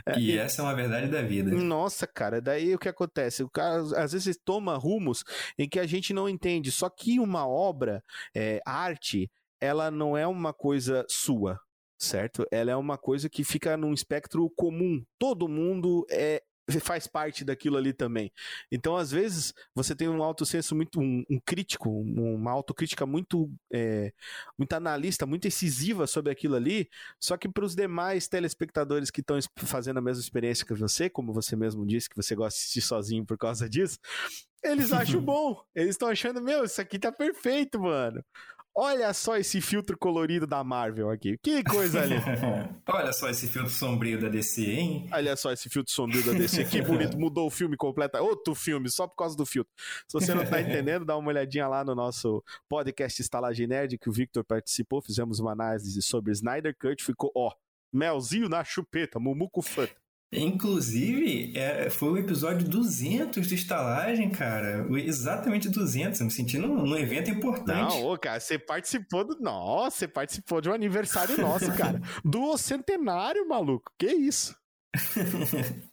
É, e, e essa é uma verdade da vida. Nossa, cara, daí o que acontece? O cara às vezes toma rumos em que a gente não entende. Só que uma obra, é, arte, ela não é uma coisa sua certo? Ela é uma coisa que fica num espectro comum. Todo mundo é faz parte daquilo ali também. Então, às vezes, você tem um autossenso muito, um, um crítico, uma autocrítica muito, é, muito analista, muito incisiva sobre aquilo ali, só que para os demais telespectadores que estão fazendo a mesma experiência que você, como você mesmo disse, que você gosta de assistir sozinho por causa disso, eles acham bom. Eles estão achando, meu, isso aqui tá perfeito, mano. Olha só esse filtro colorido da Marvel aqui. Que coisa ali. Olha só esse filtro sombrio da DC, hein? Olha só esse filtro sombrio da DC. Que bonito. Mudou o filme completo. Outro filme, só por causa do filtro. Se você não tá entendendo, dá uma olhadinha lá no nosso podcast Estalagem Nerd, que o Victor participou. Fizemos uma análise sobre Snyder Cut. Ficou, ó, melzinho na chupeta, Mumuco Fanta. Inclusive, é, foi o episódio 200 do Estalagem, cara. Exatamente 200. Eu me senti num, num evento importante. Não, ô, cara, você participou do. Nossa, você participou de um aniversário nosso, cara. Do centenário, maluco. Que isso?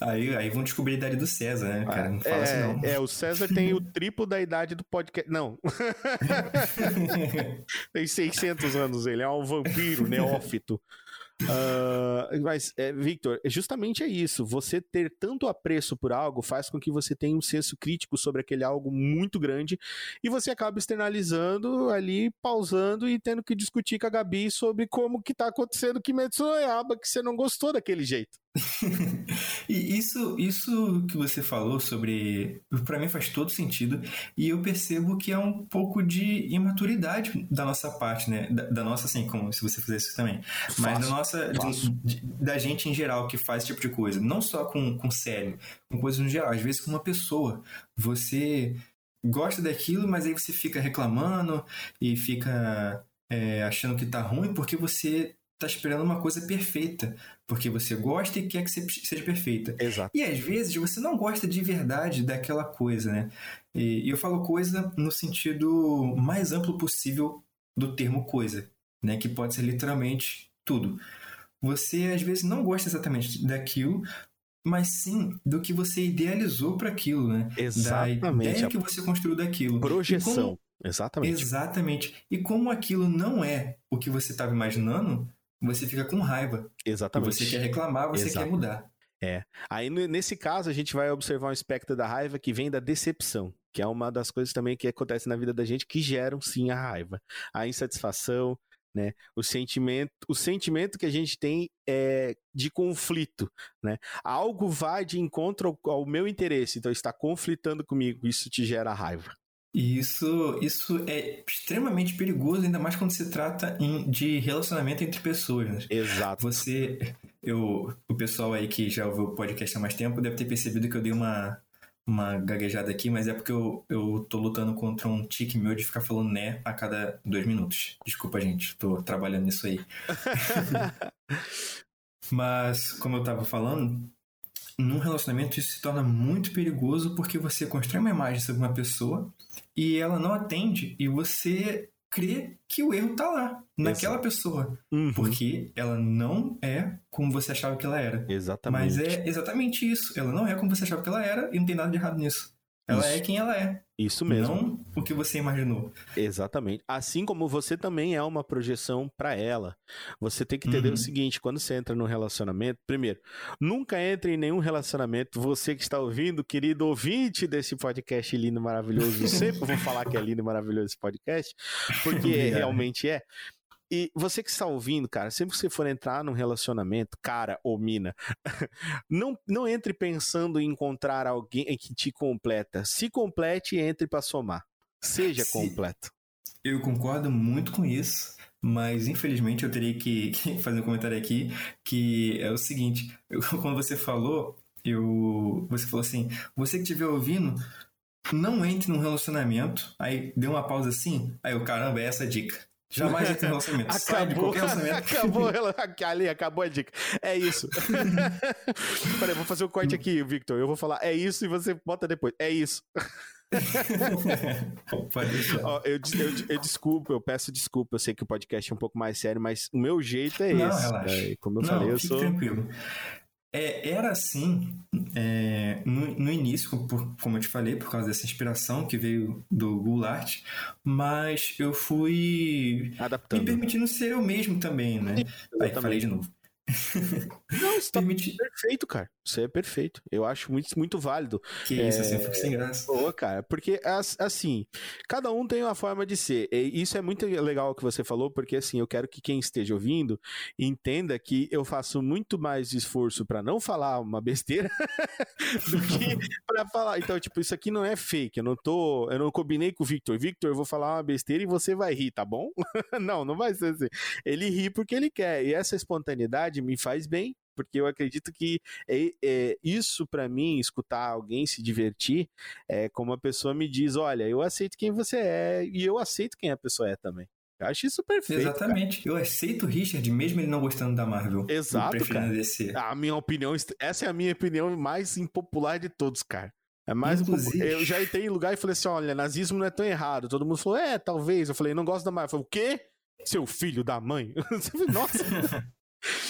Aí, aí vão descobrir a idade do César, né, cara? Não fala é, assim, não. É, o César tem o triplo da idade do podcast. Não. tem 600 anos, ele é um vampiro neófito. Uh, mas, é, Victor, justamente é isso. Você ter tanto apreço por algo faz com que você tenha um senso crítico sobre aquele algo muito grande e você acaba externalizando ali, pausando e tendo que discutir com a Gabi sobre como que tá acontecendo Kimetsu no Yaba, que você não gostou daquele jeito. e isso, isso que você falou sobre, para mim faz todo sentido e eu percebo que é um pouco de imaturidade da nossa parte, né? Da, da nossa, assim, como se você fizesse isso também, mas da nossa, de, de, da gente em geral que faz esse tipo de coisa, não só com, com série, com coisas no geral, às vezes com uma pessoa, você gosta daquilo, mas aí você fica reclamando e fica é, achando que tá ruim porque você tá esperando uma coisa perfeita, porque você gosta e quer que seja perfeita. Exato. E às vezes você não gosta de verdade daquela coisa, né? E, eu falo coisa no sentido mais amplo possível do termo coisa, né? Que pode ser literalmente tudo. Você às vezes não gosta exatamente daquilo, mas sim do que você idealizou para aquilo, né? Exatamente. Da ideia que você construiu daquilo. Projeção. Exatamente. Exatamente. E como aquilo não é o que você estava imaginando, você fica com raiva. Exatamente. você quer reclamar, você Exato. quer mudar. É. Aí nesse caso a gente vai observar um aspecto da raiva que vem da decepção, que é uma das coisas também que acontece na vida da gente que geram sim a raiva, a insatisfação, né? O sentimento, o sentimento que a gente tem é de conflito, né? Algo vai de encontro ao, ao meu interesse, então está conflitando comigo, isso te gera raiva. E isso, isso é extremamente perigoso, ainda mais quando se trata em, de relacionamento entre pessoas. Né? Exato. Você, eu, o pessoal aí que já ouviu o podcast há mais tempo deve ter percebido que eu dei uma, uma gaguejada aqui, mas é porque eu, eu tô lutando contra um tique meu de ficar falando né a cada dois minutos. Desculpa, gente, tô trabalhando nisso aí. mas, como eu tava falando, num relacionamento isso se torna muito perigoso porque você constrói uma imagem sobre uma pessoa e ela não atende e você crê que o erro tá lá, naquela Exato. pessoa. Uhum. Porque ela não é como você achava que ela era. Exatamente. Mas é exatamente isso. Ela não é como você achava que ela era e não tem nada de errado nisso. Ela Isso. é quem ela é. Isso mesmo. Não o que você imaginou. Exatamente. Assim como você também é uma projeção para ela. Você tem que entender uhum. o seguinte: quando você entra num relacionamento, primeiro, nunca entre em nenhum relacionamento. Você que está ouvindo, querido ouvinte desse podcast lindo e maravilhoso, sempre vou falar que é lindo e maravilhoso esse podcast, porque realmente é. E você que está ouvindo, cara, sempre que você for entrar num relacionamento, cara ou mina, não, não entre pensando em encontrar alguém que te completa. Se complete e entre para somar. Seja Sim. completo. Eu concordo muito com isso, mas infelizmente eu teria que, que fazer um comentário aqui que é o seguinte: eu, quando você falou, eu, você falou assim, você que estiver ouvindo, não entre num relacionamento. Aí deu uma pausa assim, aí o caramba, é essa a dica. Jamais entre em relacionamento. Acabou, acabou, ali, acabou a dica. É isso. Peraí, vou fazer o um corte aqui, Victor. Eu vou falar, é isso, e você bota depois. É isso. Ó, eu, eu, eu, desculpo, eu peço desculpa. Eu sei que o podcast é um pouco mais sério, mas o meu jeito é Não, esse. É, como eu Não, falei, eu sou. tranquilo. É, era assim é, no, no, início, por, como eu te falei, por causa dessa inspiração que veio do Goulart, mas eu fui Adaptando. me permitindo ser eu mesmo também, né? Aí falei de novo. Não, isso tá perfeito, cara. Isso é perfeito. Eu acho muito, muito válido. Que é... isso, assim, eu fico sem graça. Boa, cara. Porque, assim, cada um tem uma forma de ser. E isso é muito legal o que você falou, porque, assim, eu quero que quem esteja ouvindo entenda que eu faço muito mais esforço para não falar uma besteira do que para falar. Então, tipo, isso aqui não é fake. Eu não tô. Eu não combinei com o Victor. Victor, eu vou falar uma besteira e você vai rir, tá bom? não, não vai ser assim. Ele ri porque ele quer. E essa espontaneidade me faz bem, porque eu acredito que é, é isso para mim, escutar alguém se divertir, é como a pessoa me diz: olha, eu aceito quem você é e eu aceito quem a pessoa é também. Eu acho isso perfeito. Exatamente. Cara. Eu aceito o Richard, mesmo ele não gostando da Marvel. Exato, cara. DC. A minha opinião, essa é a minha opinião mais impopular de todos, cara. É mais Inclusive... Eu já entrei em lugar e falei assim: olha, nazismo não é tão errado. Todo mundo falou, é, talvez. Eu falei, não gosto da Marvel. Eu falei, o quê? Seu filho da mãe? Nossa.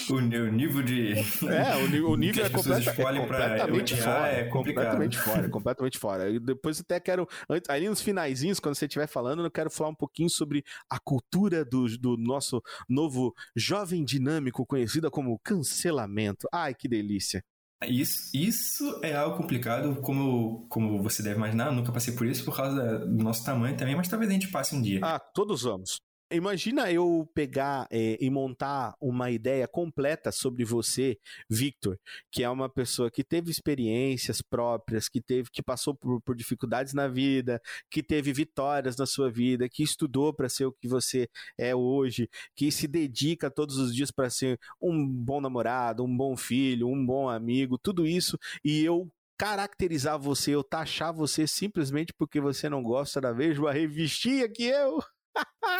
O, nível de. É, o, nível, o nível é, completa, é completamente fora. É completamente fora, completamente fora. E depois até quero. Ali nos finaizinhos, quando você estiver falando, eu quero falar um pouquinho sobre a cultura do, do nosso novo jovem dinâmico, conhecida como cancelamento. Ai, que delícia. Isso, isso é algo complicado, como, como você deve imaginar. Eu nunca passei por isso por causa do nosso tamanho também, mas talvez a gente passe um dia. Ah, todos vamos. Imagina eu pegar é, e montar uma ideia completa sobre você, Victor, que é uma pessoa que teve experiências próprias, que teve, que passou por, por dificuldades na vida, que teve vitórias na sua vida, que estudou para ser o que você é hoje, que se dedica todos os dias para ser um bom namorado, um bom filho, um bom amigo, tudo isso, e eu caracterizar você, eu taxar você simplesmente porque você não gosta da mesma revistinha que eu.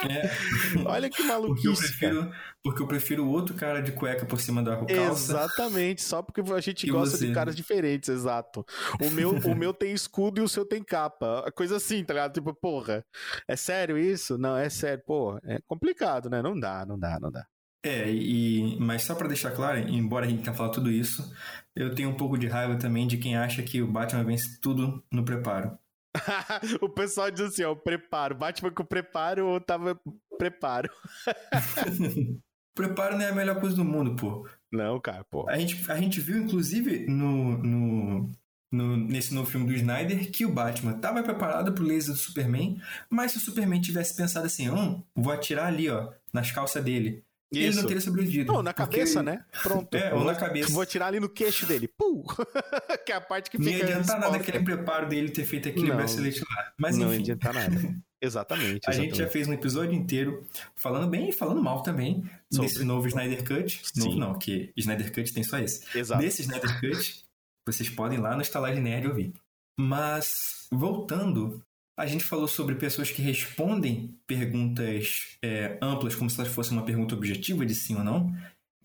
É. Olha que maluquice, porque eu, prefiro, porque eu prefiro outro cara de cueca por cima da calça. Exatamente, só porque a gente gosta você. de caras diferentes, exato. O meu, o meu tem escudo e o seu tem capa. Coisa assim, tá ligado? Tipo, porra, é sério isso? Não, é sério, porra. É complicado, né? Não dá, não dá, não dá. É, e, mas só para deixar claro, embora a gente tenha falado tudo isso, eu tenho um pouco de raiva também de quem acha que o Batman vence tudo no preparo. o pessoal diz assim, ó, o preparo. Batman com preparo ou tava preparo? preparo não é a melhor coisa do mundo, pô. Não, cara, pô. A gente, a gente viu, inclusive, no, no, no, nesse novo filme do Snyder, que o Batman tava preparado pro laser do Superman, mas se o Superman tivesse pensado assim, hum, vou atirar ali, ó, nas calças dele isso. Ele não teria sobrevivido. Não, na cabeça, né? Pronto. É, ou na cabeça. Vou tirar ali no queixo dele. Pum! que é a parte que fica. Não ia adiantar nada aquele preparo dele ter feito aquele não, bracelete lá. Mas não enfim. ia adiantar nada. Exatamente, exatamente. A gente já fez um episódio inteiro falando bem e falando mal também Sobre. desse novo Snyder Cut. Sim. Novo não, que Snyder Cut tem só esse. Exato. Desse Snyder Cut, vocês podem ir lá no Estalagem Nerd ouvir. Mas, voltando a gente falou sobre pessoas que respondem perguntas é, amplas, como se elas fossem uma pergunta objetiva de sim ou não.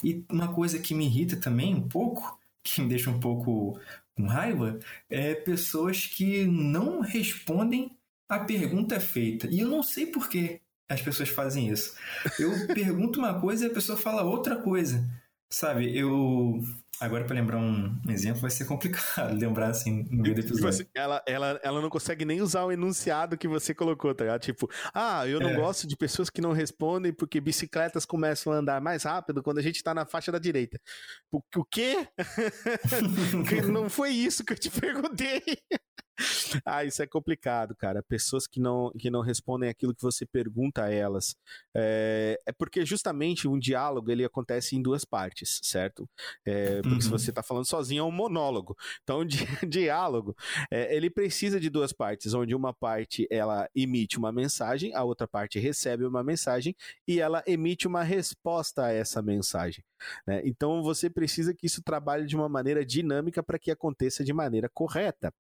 E uma coisa que me irrita também um pouco, que me deixa um pouco com raiva, é pessoas que não respondem a pergunta feita. E eu não sei por que as pessoas fazem isso. Eu pergunto uma coisa e a pessoa fala outra coisa. Sabe, eu Agora, para lembrar um exemplo, vai ser complicado lembrar assim no meio do tipo episódio. Assim, ela, ela, ela não consegue nem usar o enunciado que você colocou, tá ligado? Tipo, ah, eu não é. gosto de pessoas que não respondem porque bicicletas começam a andar mais rápido quando a gente tá na faixa da direita. O, o quê? não foi isso que eu te perguntei. ah, isso é complicado, cara. Pessoas que não, que não respondem aquilo que você pergunta a elas. É, é porque justamente um diálogo ele acontece em duas partes, certo? É, porque uhum. se você está falando sozinho é um monólogo. Então, di diálogo, é, ele precisa de duas partes, onde uma parte ela emite uma mensagem, a outra parte recebe uma mensagem e ela emite uma resposta a essa mensagem. Né? Então, você precisa que isso trabalhe de uma maneira dinâmica para que aconteça de maneira correta.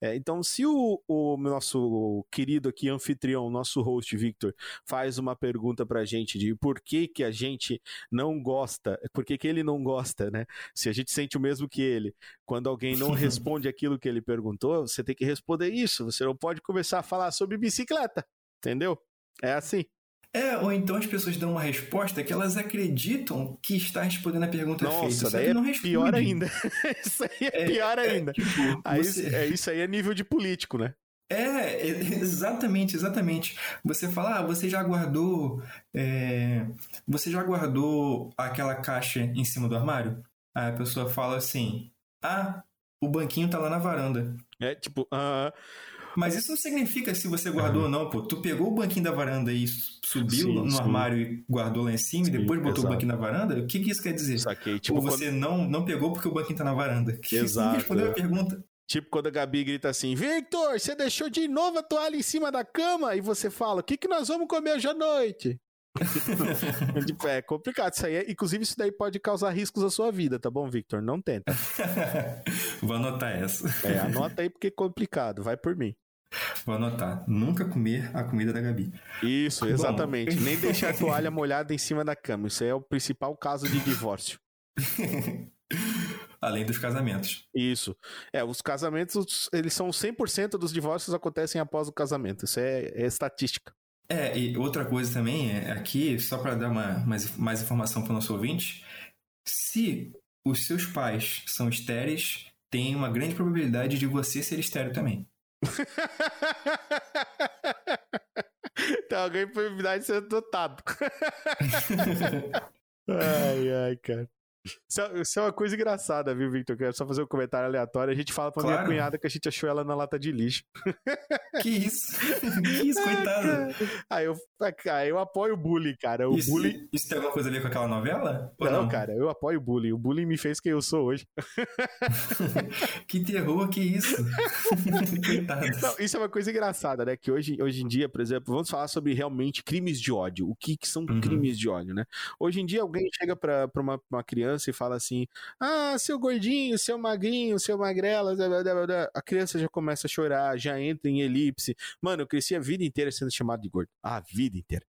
É, então, se o, o, nosso querido aqui anfitrião, nosso host Victor, faz uma pergunta para a gente de por que, que a gente não gosta, por que, que ele não gosta, né? Se a gente sente o mesmo que ele, quando alguém não responde aquilo que ele perguntou, você tem que responder isso. Você não pode começar a falar sobre bicicleta, entendeu? É assim. É, ou então as pessoas dão uma resposta que elas acreditam que está respondendo a pergunta Nossa, feita. Daí é pior ainda. isso aí é, é pior é, ainda. É, tipo, aí, você... é, isso aí é nível de político, né? É, exatamente, exatamente. Você fala, ah, você já guardou. É... Você já guardou aquela caixa em cima do armário? Aí a pessoa fala assim: Ah, o banquinho tá lá na varanda. É, tipo, uh, mas isso não significa se você guardou ou não, pô. Tu pegou o banquinho da varanda e subiu sim, no sim. armário e guardou lá em cima sim, e depois botou exato. o banquinho na varanda? O que, que isso quer dizer? Saquei. Tipo, ou você quando... não, não pegou porque o banquinho tá na varanda? Que exato. respondeu a pergunta. Tipo quando a Gabi grita assim: Victor, você deixou de novo a toalha em cima da cama? E você fala: O que, que nós vamos comer hoje à noite? tipo, é complicado isso aí. É, inclusive, isso daí pode causar riscos à sua vida, tá bom, Victor? Não tenta. Vou anotar essa. É, anota aí porque é complicado. Vai por mim. Vou anotar. Nunca comer a comida da Gabi. Isso, exatamente. Bom. Nem deixar a toalha molhada em cima da cama. Isso é o principal caso de divórcio. Além dos casamentos. Isso. É, os casamentos, eles são 100% dos divórcios acontecem após o casamento. Isso é, é estatística. É, e outra coisa também, é aqui, só para dar uma, mais, mais informação para o nosso ouvinte, se os seus pais são estéreis, tem uma grande probabilidade de você ser estéreo também. Tem alguém probabilidade de ser adotado. ai, ai, cara. Isso é, isso é, uma coisa engraçada, viu, Victor? Quero só fazer um comentário aleatório. A gente fala pra claro. minha cunhada que a gente achou ela na lata de lixo. Que isso? que isso, coitada. Aí eu, aí eu apoio o bullying, cara. O isso, bullying... isso tem alguma coisa a ver com aquela novela? Não, não, cara, eu apoio o bullying. O bullying me fez quem eu sou hoje. que terror, que isso? Coitado. Não, isso é uma coisa engraçada, né? Que hoje, hoje em dia, por exemplo, vamos falar sobre realmente crimes de ódio. O que, que são uhum. crimes de ódio, né? Hoje em dia, alguém chega pra, pra uma, uma criança e fala assim: Ah, seu gordinho, seu magrinho, seu magrela, a criança já começa a chorar, já entra em elipse. Mano, eu cresci a vida inteira sendo chamado de gordo. A vida inteira.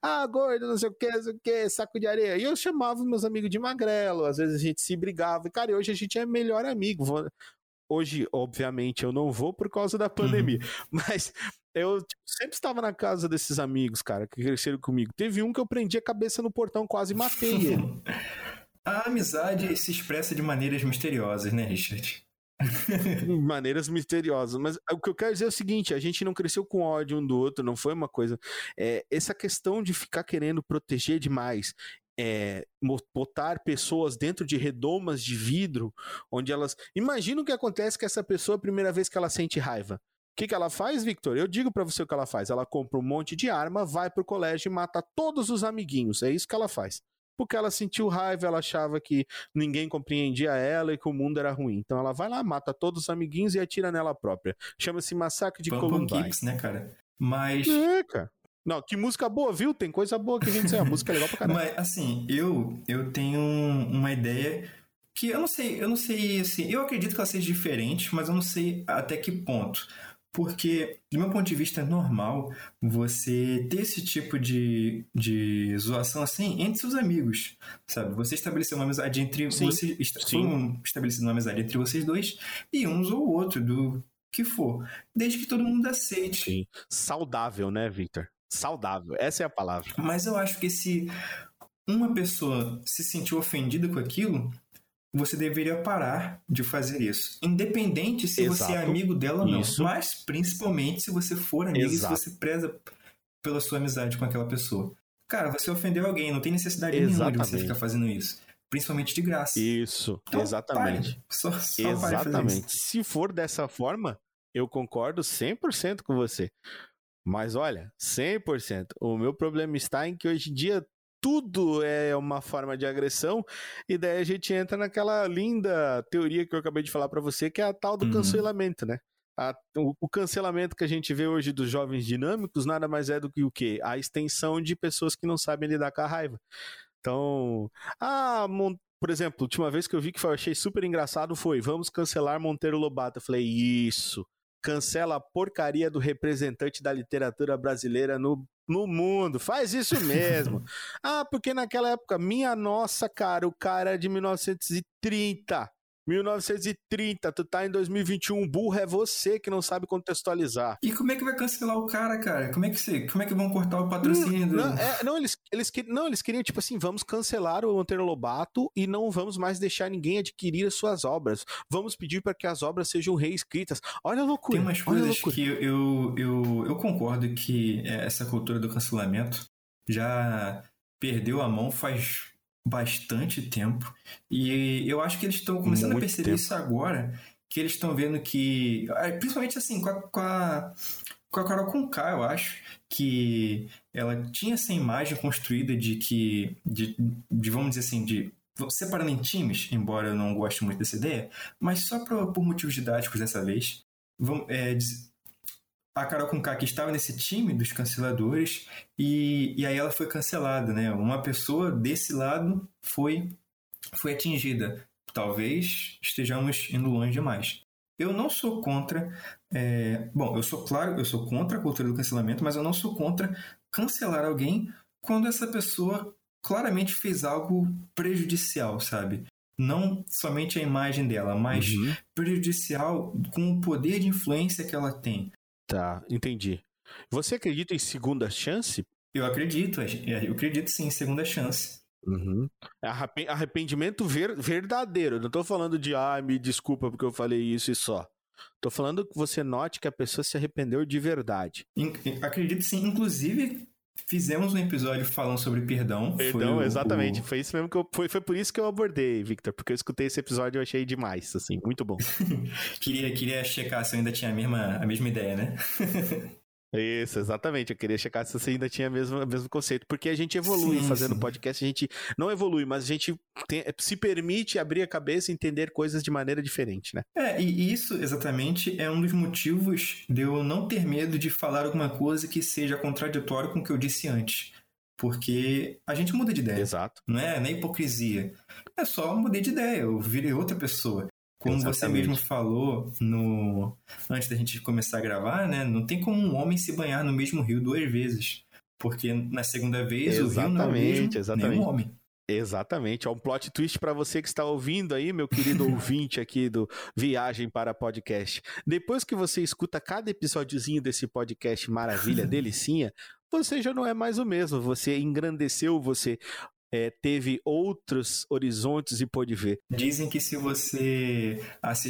Ah, gordo, não sei o que, não sei o que, saco de areia. E eu chamava meus amigos de magrelo, às vezes a gente se brigava. E, cara, hoje a gente é melhor amigo. Hoje, obviamente, eu não vou por causa da pandemia, uhum. mas eu tipo, sempre estava na casa desses amigos, cara, que cresceram comigo. Teve um que eu prendi a cabeça no portão, quase matei ele. A amizade se expressa de maneiras misteriosas, né, Richard? maneiras misteriosas. Mas o que eu quero dizer é o seguinte: a gente não cresceu com ódio um do outro, não foi uma coisa. É, essa questão de ficar querendo proteger demais. É, botar pessoas dentro de redomas de vidro, onde elas. Imagina o que acontece com essa pessoa a primeira vez que ela sente raiva. O que, que ela faz, Victor? Eu digo para você o que ela faz. Ela compra um monte de arma, vai pro colégio e mata todos os amiguinhos. É isso que ela faz porque ela sentiu raiva, ela achava que ninguém compreendia ela e que o mundo era ruim. Então ela vai lá, mata todos os amiguinhos e atira nela própria. Chama-se Massacre de Pum, Columbine. Né, cara? Mas... É, cara. Não, que música boa, viu? Tem coisa boa que a gente sei, a música é legal pra caralho. Mas, assim, eu, eu tenho uma ideia que eu não sei, eu não sei, assim, eu acredito que ela seja diferente, mas eu não sei até que ponto. Porque, do meu ponto de vista, é normal você ter esse tipo de, de zoação assim entre seus amigos, sabe? Você estabeleceu uma amizade entre sim, você sim. estabelecendo uma amizade entre vocês dois e uns ou outro do que for, desde que todo mundo aceite. Sim. Saudável, né, Victor? Saudável, essa é a palavra. Mas eu acho que se uma pessoa se sentiu ofendida com aquilo, você deveria parar de fazer isso. Independente se Exato. você é amigo dela ou não. Isso. Mas principalmente se você for amigo Exato. e se você preza pela sua amizade com aquela pessoa. Cara, você ofendeu alguém, não tem necessidade Exatamente. nenhuma de você ficar fazendo isso. Principalmente de graça. Isso, então, exatamente. Só, só exatamente. Se for dessa forma, eu concordo 100% com você. Mas olha, 100%. O meu problema está em que hoje em dia tudo é uma forma de agressão, e daí a gente entra naquela linda teoria que eu acabei de falar para você, que é a tal do uhum. cancelamento, né? A, o, o, cancelamento que a gente vê hoje dos jovens dinâmicos nada mais é do que o quê? A extensão de pessoas que não sabem lidar com a raiva. Então, ah, por exemplo, a última vez que eu vi que eu achei super engraçado foi: vamos cancelar Monteiro Lobato. Eu falei, isso cancela a porcaria do representante da literatura brasileira no, no mundo. Faz isso mesmo. ah, porque naquela época, minha nossa, cara, o cara é de 1930. 1930, tu tá em 2021, burro é você que não sabe contextualizar. E como é que vai cancelar o cara, cara? Como é que, você, como é que vão cortar o patrocínio? Não, do... é, não, eles, eles, não, eles queriam, tipo assim, vamos cancelar o Monteiro Lobato e não vamos mais deixar ninguém adquirir as suas obras. Vamos pedir para que as obras sejam reescritas. Olha a loucura. Tem umas coisas que eu, eu, eu concordo que essa cultura do cancelamento já perdeu a mão faz bastante tempo. E eu acho que eles estão começando Muito a perceber tempo. isso agora, que eles estão vendo que. Ah, principalmente assim, com a, com a, com a Carol Conká, eu acho, que ela tinha essa imagem construída de que. De, de vamos dizer assim, de separando em times, embora eu não goste muito dessa ideia, mas só por, por motivos didáticos dessa vez. Vamos, é, a Carol Conká que estava nesse time dos canceladores e, e aí ela foi cancelada, né? Uma pessoa desse lado foi foi atingida. Talvez estejamos indo longe demais. Eu não sou contra, é, bom, eu sou claro, eu sou contra a cultura do cancelamento, mas eu não sou contra cancelar alguém quando essa pessoa claramente fez algo prejudicial, sabe? Não somente a imagem dela, mas uhum. prejudicial com o poder de influência que ela tem. Tá, entendi. Você acredita em segunda chance? Eu acredito, eu acredito sim em segunda chance. Uhum. Arrependimento ver, verdadeiro. Não tô falando de, ah, me desculpa porque eu falei isso e só. Tô falando que você note que a pessoa se arrependeu de verdade. Acredito sim. Inclusive, fizemos um episódio falando sobre perdão. Perdão, foi exatamente. O... Foi isso mesmo que eu. Foi, foi por isso que eu abordei, Victor, porque eu escutei esse episódio e achei demais, assim, muito bom. queria, queria checar se eu ainda tinha a mesma, a mesma ideia, né? Isso, exatamente. Eu queria checar se você ainda tinha o mesmo, mesmo conceito. Porque a gente evolui sim, fazendo sim. podcast, a gente não evolui, mas a gente tem, se permite abrir a cabeça e entender coisas de maneira diferente, né? É, e isso exatamente é um dos motivos de eu não ter medo de falar alguma coisa que seja contraditório com o que eu disse antes. Porque a gente muda de ideia. Exato. Não é, não é hipocrisia. É só mudei de ideia, eu virei outra pessoa. Como Exatamente. você mesmo falou no antes da gente começar a gravar, né? Não tem como um homem se banhar no mesmo rio duas vezes. Porque na segunda vez exatamente, o rio não é o mesmo exatamente. nem o homem. Exatamente, é um plot twist para você que está ouvindo aí, meu querido ouvinte aqui do Viagem para Podcast. Depois que você escuta cada episódiozinho desse podcast maravilha, delicinha, você já não é mais o mesmo, você engrandeceu, você é, teve outros horizontes e pôde ver. Dizem que se você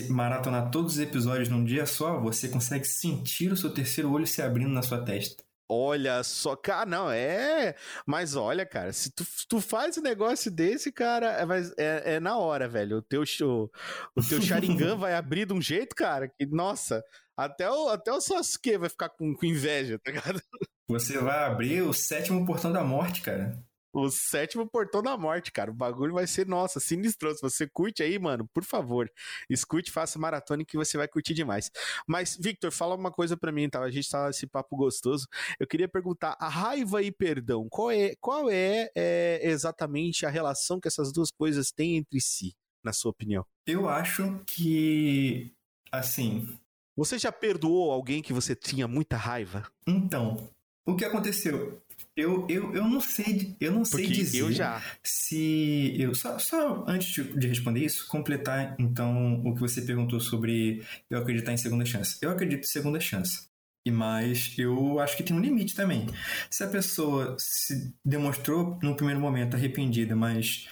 maratonar todos os episódios num dia só, você consegue sentir o seu terceiro olho se abrindo na sua testa. Olha só, cara, não, é. Mas olha, cara, se tu, tu faz um negócio desse, cara, é, é, é na hora, velho. O teu, o, o teu Sharingan vai abrir de um jeito, cara, que, nossa, até o, até o Sasuke vai ficar com, com inveja, tá ligado? Você vai abrir o sétimo portão da morte, cara o sétimo portão da morte, cara. O bagulho vai ser, nossa, sinistro. Se você curte aí, mano, por favor, escute, faça maratona que você vai curtir demais. Mas, Victor, fala uma coisa para mim, tá? A gente tá nesse papo gostoso. Eu queria perguntar, a raiva e perdão, qual é, qual é, é exatamente a relação que essas duas coisas têm entre si, na sua opinião? Eu acho que, assim... Você já perdoou alguém que você tinha muita raiva? Então, o que aconteceu? Eu, eu, eu não sei, eu não sei dizer eu já. se eu só, só antes de responder isso, completar então o que você perguntou sobre eu acreditar em segunda chance. Eu acredito em segunda chance. E mas eu acho que tem um limite também. Se a pessoa se demonstrou no primeiro momento arrependida, mas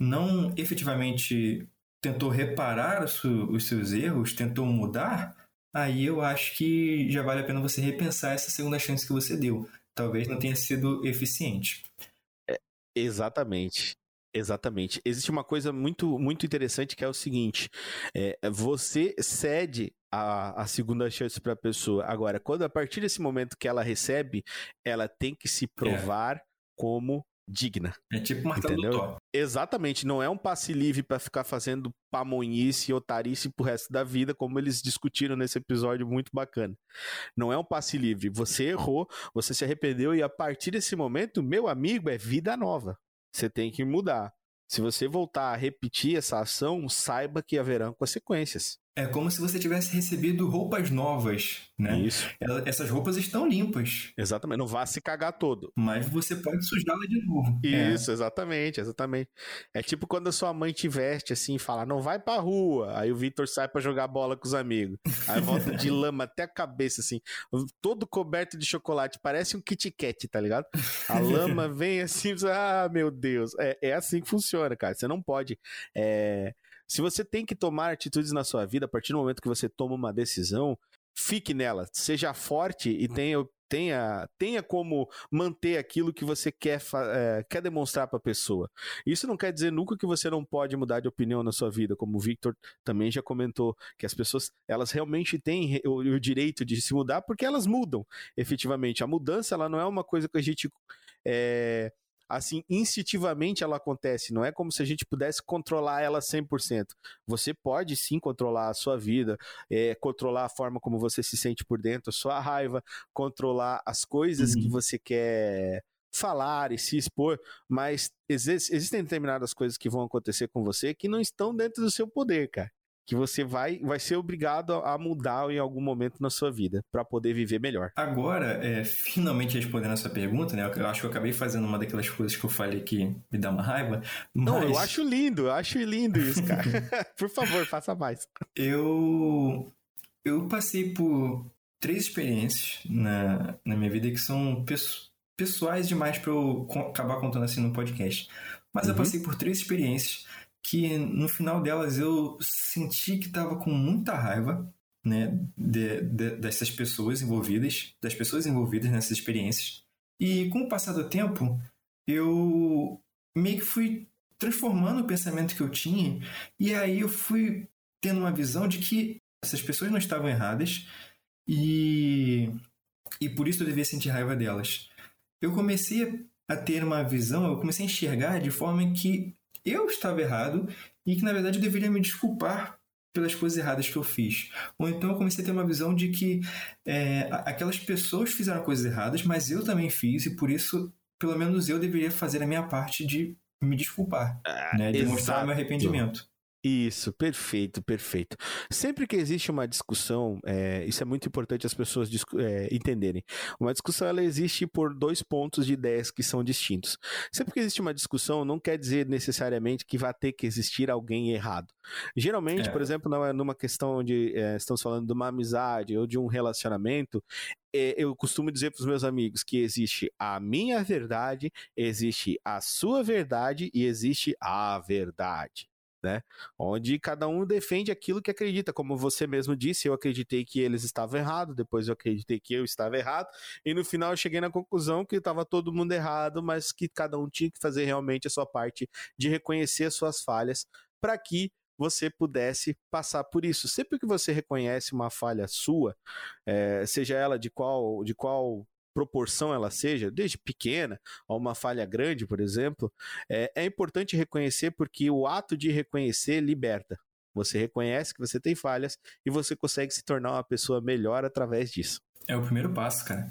não efetivamente tentou reparar os seus erros, tentou mudar, aí eu acho que já vale a pena você repensar essa segunda chance que você deu talvez não tenha sido eficiente. É, exatamente. Exatamente. Existe uma coisa muito, muito interessante que é o seguinte: é, você cede a, a segunda chance para a pessoa. Agora, quando a partir desse momento que ela recebe, ela tem que se é. provar é. como digna. É tipo martelo entendeu? do Thor. Exatamente, não é um passe livre para ficar fazendo pamonhice e otarice pro resto da vida, como eles discutiram nesse episódio muito bacana. Não é um passe livre, você errou, você se arrependeu e a partir desse momento, meu amigo, é vida nova. Você tem que mudar. Se você voltar a repetir essa ação, saiba que haverão consequências. É como se você tivesse recebido roupas novas, né? Isso. Essas roupas estão limpas. Exatamente, não vá se cagar todo. Mas você pode sujá-la de novo. Isso, é. exatamente, exatamente. É tipo quando a sua mãe te veste assim e fala, não vai pra rua. Aí o Victor sai para jogar bola com os amigos. Aí volta de lama até a cabeça, assim, todo coberto de chocolate, parece um Kit Kat, tá ligado? A lama vem assim, ah, meu Deus. É, é assim que funciona, cara. Você não pode. É se você tem que tomar atitudes na sua vida, a partir do momento que você toma uma decisão, fique nela, seja forte e tenha, tenha, tenha como manter aquilo que você quer, é, quer demonstrar para a pessoa. Isso não quer dizer nunca que você não pode mudar de opinião na sua vida, como o Victor também já comentou, que as pessoas elas realmente têm o, o direito de se mudar porque elas mudam, efetivamente. A mudança ela não é uma coisa que a gente é, assim, instintivamente ela acontece, não é como se a gente pudesse controlar ela 100%. Você pode sim controlar a sua vida, é, controlar a forma como você se sente por dentro, a sua raiva, controlar as coisas uhum. que você quer falar e se expor, mas existem determinadas coisas que vão acontecer com você que não estão dentro do seu poder, cara que você vai, vai ser obrigado a mudar em algum momento na sua vida para poder viver melhor. Agora, é, finalmente respondendo essa pergunta, né? Eu acho que eu acabei fazendo uma daquelas coisas que eu falei que me dá uma raiva. Mas... Não, eu acho lindo, eu acho lindo isso, cara. por favor, faça mais. Eu eu passei por três experiências na, na minha vida que são pessoais demais para eu acabar contando assim no podcast. Mas uhum. eu passei por três experiências que no final delas eu senti que estava com muita raiva né, de, de, dessas pessoas envolvidas, das pessoas envolvidas nessas experiências. E com o passar do tempo, eu meio que fui transformando o pensamento que eu tinha, e aí eu fui tendo uma visão de que essas pessoas não estavam erradas e, e por isso eu devia sentir raiva delas. Eu comecei a ter uma visão, eu comecei a enxergar de forma que eu estava errado e que na verdade eu deveria me desculpar pelas coisas erradas que eu fiz. Ou então eu comecei a ter uma visão de que é, aquelas pessoas fizeram coisas erradas, mas eu também fiz e por isso, pelo menos eu deveria fazer a minha parte de me desculpar, ah, né? Demonstrar meu arrependimento. Isso, perfeito, perfeito. Sempre que existe uma discussão, é, isso é muito importante as pessoas é, entenderem. Uma discussão ela existe por dois pontos de ideias que são distintos. Sempre que existe uma discussão, não quer dizer necessariamente que vai ter que existir alguém errado. Geralmente, é. por exemplo, numa questão onde é, estamos falando de uma amizade ou de um relacionamento, eu costumo dizer para os meus amigos que existe a minha verdade, existe a sua verdade e existe a verdade né? Onde cada um defende aquilo que acredita. Como você mesmo disse, eu acreditei que eles estavam errados, depois eu acreditei que eu estava errado, e no final eu cheguei na conclusão que estava todo mundo errado, mas que cada um tinha que fazer realmente a sua parte de reconhecer as suas falhas para que você pudesse passar por isso. Sempre que você reconhece uma falha sua, é, seja ela de qual, de qual proporção ela seja, desde pequena a uma falha grande, por exemplo, é, é importante reconhecer porque o ato de reconhecer liberta. Você reconhece que você tem falhas e você consegue se tornar uma pessoa melhor através disso. É o primeiro passo, cara.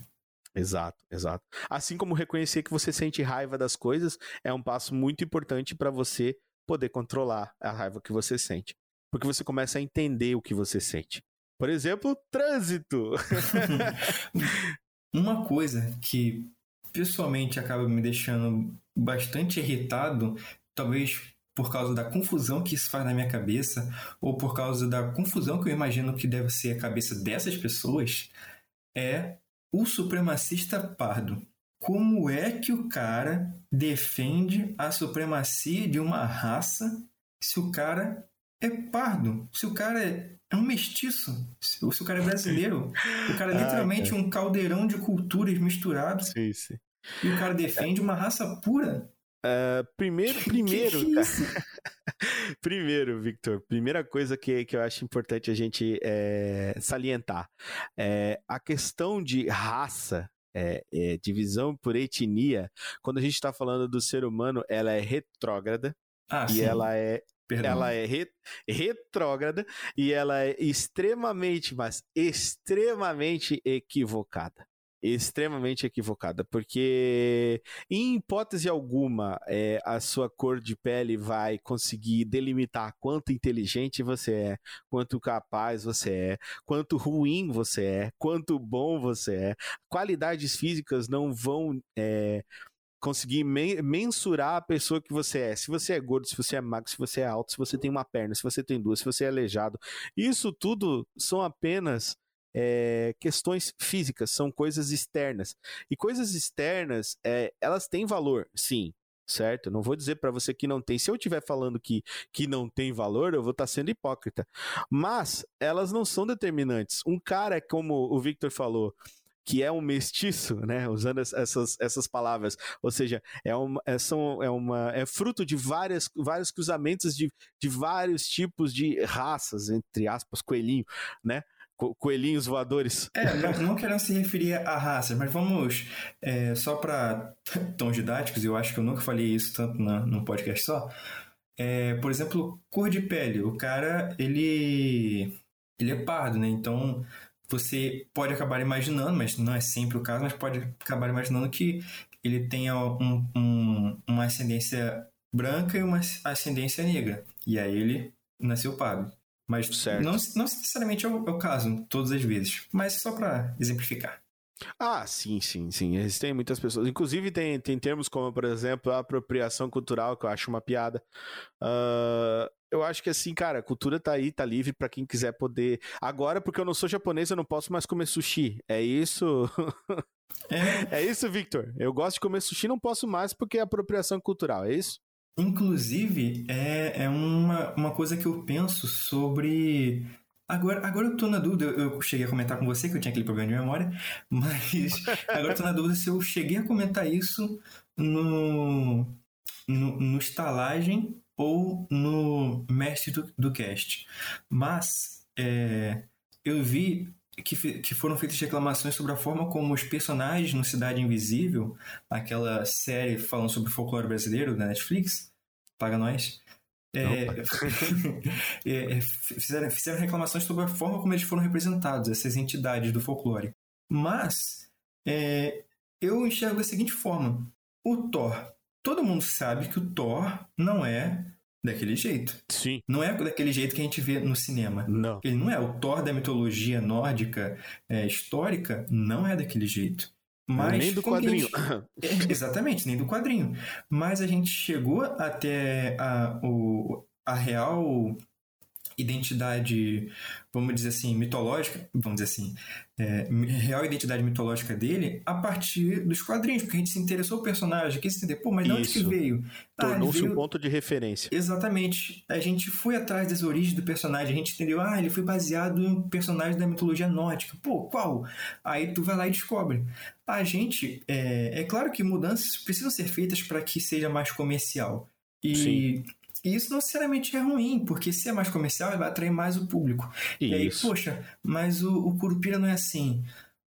Exato, exato. Assim como reconhecer que você sente raiva das coisas é um passo muito importante para você poder controlar a raiva que você sente. Porque você começa a entender o que você sente. Por exemplo, trânsito. Uma coisa que pessoalmente acaba me deixando bastante irritado, talvez por causa da confusão que isso faz na minha cabeça, ou por causa da confusão que eu imagino que deve ser a cabeça dessas pessoas, é o supremacista pardo. Como é que o cara defende a supremacia de uma raça se o cara é pardo? Se o cara é é um mestiço. Se o cara é brasileiro, o cara é ah, literalmente ah, um caldeirão de culturas misturadas. Sim, sim. E o cara defende uma raça pura. Uh, primeiro, primeiro, que que é primeiro, Victor, primeira coisa que, que eu acho importante a gente é, salientar é a questão de raça, é, é, divisão por etnia. Quando a gente está falando do ser humano, ela é retrógrada ah, e sim. ela é Perdão. Ela é re retrógrada e ela é extremamente, mas extremamente equivocada extremamente equivocada, porque em hipótese alguma é, a sua cor de pele vai conseguir delimitar quanto inteligente você é, quanto capaz você é, quanto ruim você é, quanto bom você é. Qualidades físicas não vão é, conseguir mensurar a pessoa que você é. Se você é gordo, se você é magro, se você é alto, se você tem uma perna, se você tem duas, se você é aleijado. Isso tudo são apenas é, questões físicas, são coisas externas. E coisas externas, é, elas têm valor, sim. Certo? Não vou dizer para você que não tem. Se eu estiver falando que, que não tem valor, eu vou estar tá sendo hipócrita. Mas elas não são determinantes. Um cara, como o Victor falou, que é um mestiço, né? Usando essas, essas palavras. Ou seja, é, uma, é, são, é, uma, é fruto de várias, vários cruzamentos de, de vários tipos de raças, entre aspas, coelhinho, né? Co coelhinhos voadores. É, não, não querendo se referir a raças, mas vamos, é, só para tons didáticos, eu acho que eu nunca falei isso tanto na, num podcast só. É, por exemplo, cor de pele. O cara, ele, ele é pardo, né? Então, você pode acabar imaginando, mas não é sempre o caso, mas pode acabar imaginando que ele tenha um, um, uma ascendência branca e uma ascendência negra. E aí ele nasceu pardo. Mas certo. não, não necessariamente é o, é o caso, todas as vezes. Mas só para exemplificar. Ah, sim, sim, sim. Existem muitas pessoas. Inclusive, tem, tem termos como, por exemplo, a apropriação cultural, que eu acho uma piada. Uh, eu acho que assim, cara, a cultura tá aí, tá livre para quem quiser poder. Agora, porque eu não sou japonês, eu não posso mais comer sushi. É isso? é, é isso, Victor. Eu gosto de comer sushi, não posso mais porque é apropriação cultural, é isso? Inclusive, é, é uma, uma coisa que eu penso sobre Agora, agora eu tô na dúvida, eu cheguei a comentar com você que eu tinha aquele problema de memória, mas agora eu tô na dúvida se eu cheguei a comentar isso no, no, no estalagem ou no mestre do, do cast. Mas é, eu vi que, que foram feitas reclamações sobre a forma como os personagens no Cidade Invisível, aquela série falando sobre folclore brasileiro da Netflix, paga nós. É, é, é, fizeram, fizeram reclamações sobre a forma como eles foram representados, essas entidades do folclore. Mas é, eu enxergo da seguinte forma: o Thor, todo mundo sabe que o Thor não é daquele jeito. Sim. Não é daquele jeito que a gente vê no cinema. Não. Ele não é. O Thor da mitologia nórdica é, histórica não é daquele jeito. Mas nem do quadrinho. Gente... exatamente, nem do quadrinho. Mas a gente chegou até a, o, a real identidade, vamos dizer assim, mitológica, vamos dizer assim, é, real identidade mitológica dele a partir dos quadrinhos, porque a gente se interessou pelo personagem, quis entender, pô, mas de onde que veio? Ah, Tornou-se veio... um ponto de referência. Exatamente. A gente foi atrás das origens do personagem, a gente entendeu, ah, ele foi baseado em um personagem da mitologia nórdica. Pô, qual? Aí tu vai lá e descobre. A gente, é, é claro que mudanças precisam ser feitas para que seja mais comercial. E Sim. E isso não necessariamente é ruim, porque se é mais comercial, ele vai atrair mais o público. Isso. E aí, poxa, mas o, o Curupira não é assim.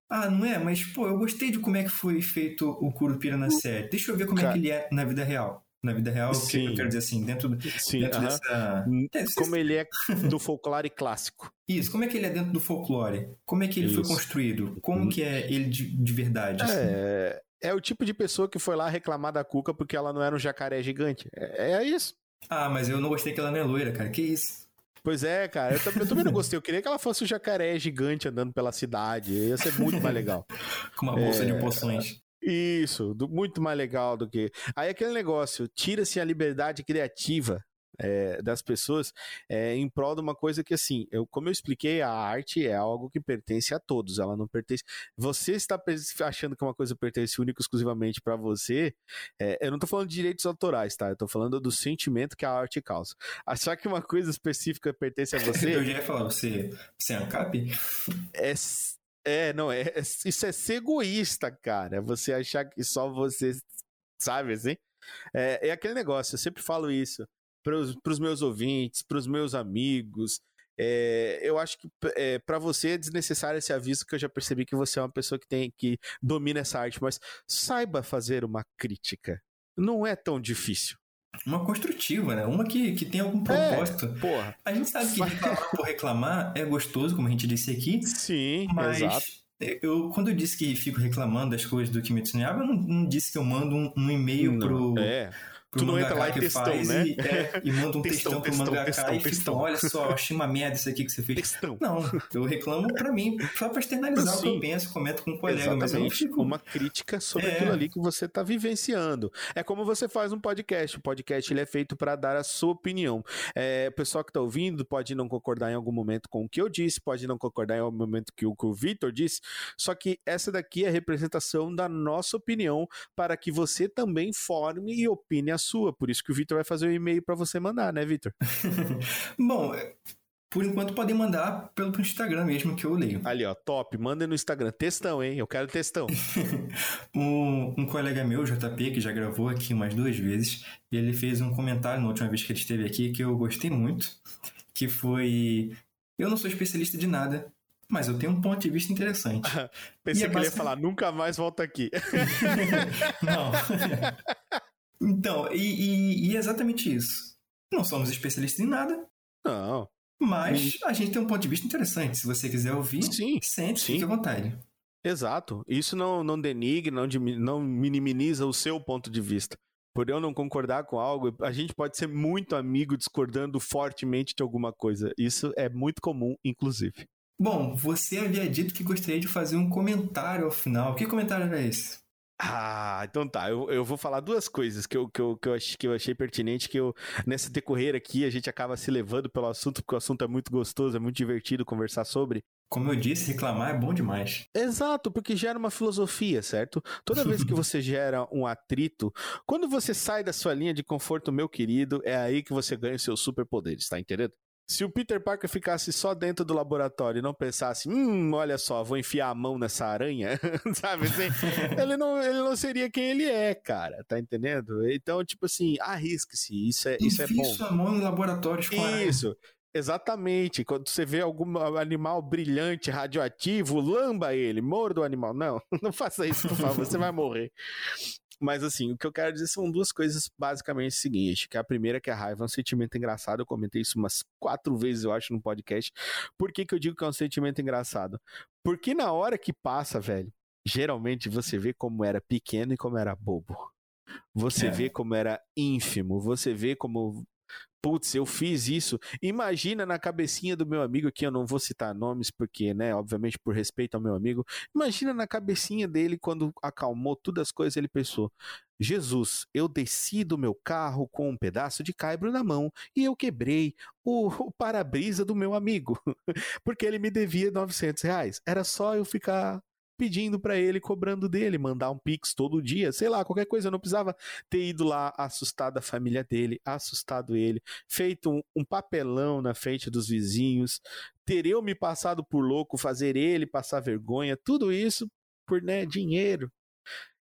Ah, não é? Mas, pô, eu gostei de como é que foi feito o Curupira na série. Deixa eu ver como Cara. é que ele é na vida real. Na vida real, Sim. o que eu quero dizer assim, dentro, Sim, dentro uh -huh. dessa... É, como ele é do folclore clássico. Isso, como é que ele é dentro do folclore? Como é que ele Isso. foi construído? Como uhum. que é ele de, de verdade? Assim? É, é o tipo de pessoa que foi lá reclamar da Cuca porque ela não era um jacaré gigante. É, é isso. Ah, mas eu não gostei que ela não é loira, cara. Que isso? Pois é, cara. Eu, eu também não gostei. Eu queria que ela fosse o jacaré gigante andando pela cidade. Ia ser muito mais legal. Com uma bolsa é... de poções. Isso, do, muito mais legal do que. Aí aquele negócio, tira-se a liberdade criativa é, das pessoas é, em prol de uma coisa que, assim, eu, como eu expliquei, a arte é algo que pertence a todos, ela não pertence. Você está achando que uma coisa pertence única exclusivamente para você, é, eu não estou falando de direitos autorais, tá? Eu estou falando do sentimento que a arte causa. Achar que uma coisa específica pertence a você. eu já ia falar, você, você é ANCAP? É. É, não, é, é, isso é ser egoísta, cara. Você achar que só você sabe assim? É, é aquele negócio, eu sempre falo isso para os meus ouvintes, para os meus amigos. É, eu acho que é, para você é desnecessário esse aviso, que eu já percebi que você é uma pessoa que tem que domina essa arte, mas saiba fazer uma crítica. Não é tão difícil. Uma construtiva, né? Uma que, que tem algum é, propósito. É, porra. A gente sabe que reclamar por reclamar é gostoso, como a gente disse aqui. Sim, mas exato. Eu, quando eu disse que fico reclamando das coisas do Kimetsu no Yaiba, eu não, não disse que eu mando um, um e-mail pro, é tu não entra lá e textão, né? E, é, e manda um textão, textão pro mangaka textão, e textão. Fica, olha só, achei uma merda isso aqui que você fez. Textão. Não, eu reclamo pra mim, só pra externalizar Sim. o que eu penso, comento com um colega, Exatamente. mas eu fico... Uma crítica sobre é. aquilo ali que você tá vivenciando. É como você faz um podcast. O podcast ele é feito para dar a sua opinião. É, o pessoal que tá ouvindo pode não concordar em algum momento com o que eu disse, pode não concordar em algum momento com o que o Victor disse, só que essa daqui é a representação da nossa opinião para que você também forme e opine a sua. Por isso que o Victor vai fazer o um e-mail para você mandar, né, Victor? Bom, por enquanto podem mandar pelo Instagram mesmo que eu leio. Ali, ó, top. Mandem no Instagram. Textão, hein? Eu quero textão. um, um, colega meu, JP, que já gravou aqui umas duas vezes, ele fez um comentário na última vez que ele esteve aqui que eu gostei muito, que foi... Eu não sou especialista de nada, mas eu tenho um ponto de vista interessante. Pensei é que ele ia falar, nunca mais volta aqui. não. Então, e, e, e, é exatamente isso. Não somos especialistas em nada. Não. Mas a gente tem um ponto de vista interessante. Se você quiser ouvir, sim, sente, sim. fique à vontade. Exato. Isso não, não denigre, não, não minimiza o seu ponto de vista. Por eu não concordar com algo, a gente pode ser muito amigo discordando fortemente de alguma coisa. Isso é muito comum, inclusive. Bom, você havia dito que gostaria de fazer um comentário ao final. Que comentário era esse? Ah, então tá. Eu, eu vou falar duas coisas que eu, que, eu, que, eu achei, que eu achei pertinente, que eu, nessa decorrer aqui, a gente acaba se levando pelo assunto, porque o assunto é muito gostoso, é muito divertido conversar sobre. Como eu disse, reclamar é bom demais. Exato, porque gera uma filosofia, certo? Toda vez que você gera um atrito, quando você sai da sua linha de conforto, meu querido, é aí que você ganha os seus superpoderes, tá entendendo? Se o Peter Parker ficasse só dentro do laboratório e não pensasse, hum, olha só, vou enfiar a mão nessa aranha, sabe assim, ele não, ele não seria quem ele é, cara, tá entendendo? Então, tipo assim, arrisque-se, isso é, isso é bom. sua mão em laboratórios com Isso. Exatamente. Quando você vê algum animal brilhante, radioativo, lamba ele, morda o animal. Não, não faça isso, por favor, você vai morrer. Mas assim, o que eu quero dizer são duas coisas basicamente seguintes. Que a primeira que a raiva é um sentimento engraçado. Eu comentei isso umas quatro vezes, eu acho, no podcast. Por que, que eu digo que é um sentimento engraçado? Porque na hora que passa, velho, geralmente você vê como era pequeno e como era bobo. Você é. vê como era ínfimo, você vê como putz, eu fiz isso. Imagina na cabecinha do meu amigo, que eu não vou citar nomes, porque, né, obviamente por respeito ao meu amigo, imagina na cabecinha dele quando acalmou todas as coisas, ele pensou: Jesus, eu desci do meu carro com um pedaço de caibro na mão e eu quebrei o, o para-brisa do meu amigo, porque ele me devia 900 reais. Era só eu ficar pedindo para ele, cobrando dele, mandar um pix todo dia, sei lá, qualquer coisa. Eu não precisava ter ido lá assustado a família dele, assustado ele, feito um, um papelão na frente dos vizinhos, ter eu me passado por louco, fazer ele passar vergonha, tudo isso por né, dinheiro.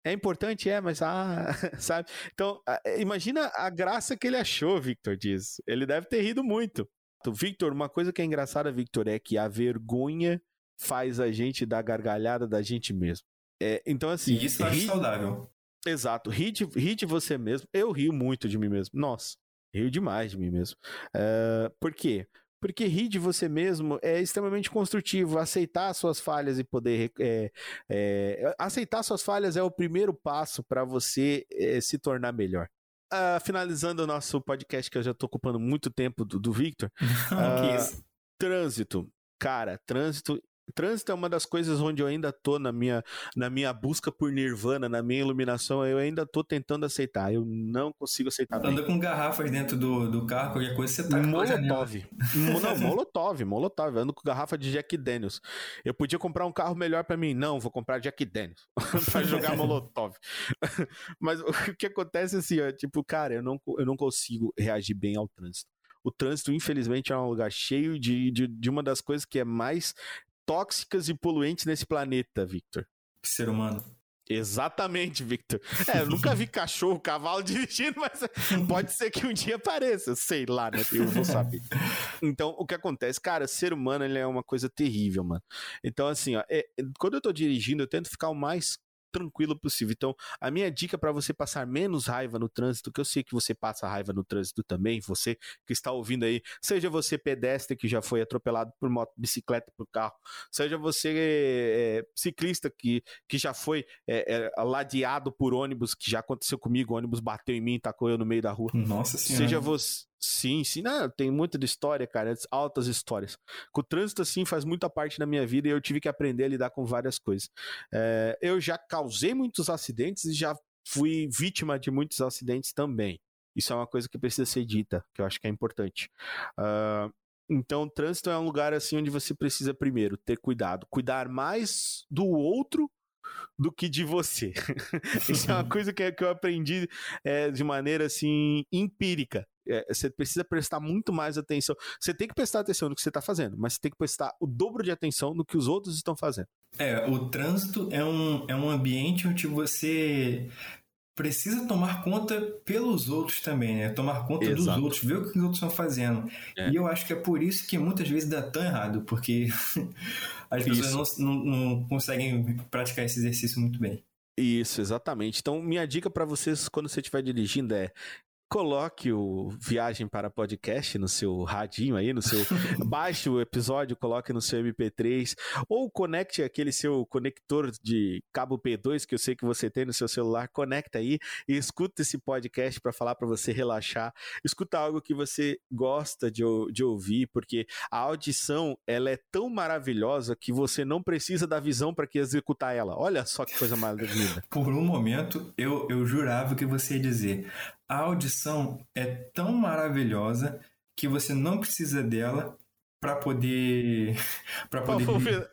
É importante, é, mas ah, sabe? Então, imagina a graça que ele achou, Victor, disso. Ele deve ter rido muito. Victor, uma coisa que é engraçada, Victor, é que a vergonha faz a gente dar gargalhada da gente mesmo. É, então, assim. E isso eu acho saudável. Exato. Ri de, ri de você mesmo. Eu rio muito de mim mesmo. Nossa, rio demais de mim mesmo. Uh, por quê? Porque rir de você mesmo é extremamente construtivo. Aceitar suas falhas e poder. É, é, aceitar suas falhas é o primeiro passo para você é, se tornar melhor. Uh, finalizando o nosso podcast, que eu já estou ocupando muito tempo do, do Victor. uh, trânsito. Cara, trânsito Trânsito é uma das coisas onde eu ainda tô na minha, na minha busca por nirvana, na minha iluminação, eu ainda tô tentando aceitar. Eu não consigo aceitar. Anda com garrafas dentro do, do carro, qualquer coisa você tá Molotov. não, Molotov, Molotov. Ando com garrafa de Jack Daniels. Eu podia comprar um carro melhor para mim. Não, vou comprar Jack Daniels para jogar Molotov. Mas o que acontece assim, ó, tipo, cara, eu não, eu não consigo reagir bem ao trânsito o trânsito, infelizmente, é um lugar cheio de, de, de, uma das coisas que é mais tóxicas e poluentes nesse planeta, Victor. Ser humano. Exatamente, Victor. É, eu nunca vi cachorro, cavalo dirigindo, mas pode ser que um dia apareça, sei lá, né? Eu vou saber. Então, o que acontece, cara, ser humano ele é uma coisa terrível, mano. Então, assim, ó, é, quando eu tô dirigindo, eu tento ficar o mais tranquilo possível. Então, a minha dica para você passar menos raiva no trânsito, que eu sei que você passa raiva no trânsito também, você que está ouvindo aí, seja você pedestre que já foi atropelado por moto, bicicleta, por carro, seja você é, ciclista que, que já foi é, é, ladeado por ônibus, que já aconteceu comigo, o ônibus bateu em mim, tacou eu no meio da rua. Nossa senhora. Seja você Sim, sim, não, tem muita de história, cara, altas histórias. O trânsito, assim, faz muita parte da minha vida e eu tive que aprender a lidar com várias coisas. É, eu já causei muitos acidentes e já fui vítima de muitos acidentes também. Isso é uma coisa que precisa ser dita, que eu acho que é importante. Uh, então, trânsito é um lugar, assim, onde você precisa, primeiro, ter cuidado. Cuidar mais do outro do que de você. Isso é uma coisa que, que eu aprendi é, de maneira assim empírica. É, você precisa prestar muito mais atenção. Você tem que prestar atenção no que você está fazendo, mas você tem que prestar o dobro de atenção no que os outros estão fazendo. É, o trânsito é um, é um ambiente onde você precisa tomar conta pelos outros também, né? Tomar conta Exato. dos outros, ver o que os outros estão fazendo. É. E eu acho que é por isso que muitas vezes dá tão errado, porque as pessoas não, não, não conseguem praticar esse exercício muito bem. Isso, exatamente. Então, minha dica para vocês quando você estiver dirigindo é coloque o Viagem para Podcast no seu radinho aí, no seu baixe o episódio, coloque no seu MP3 ou conecte aquele seu conector de cabo P2 que eu sei que você tem no seu celular, conecta aí e escuta esse podcast para falar para você relaxar. Escuta algo que você gosta de, de ouvir, porque a audição ela é tão maravilhosa que você não precisa da visão para que executar ela. Olha só que coisa maravilhosa. Por um momento eu, eu jurava que você ia dizer a audição é tão maravilhosa que você não precisa dela para poder para poder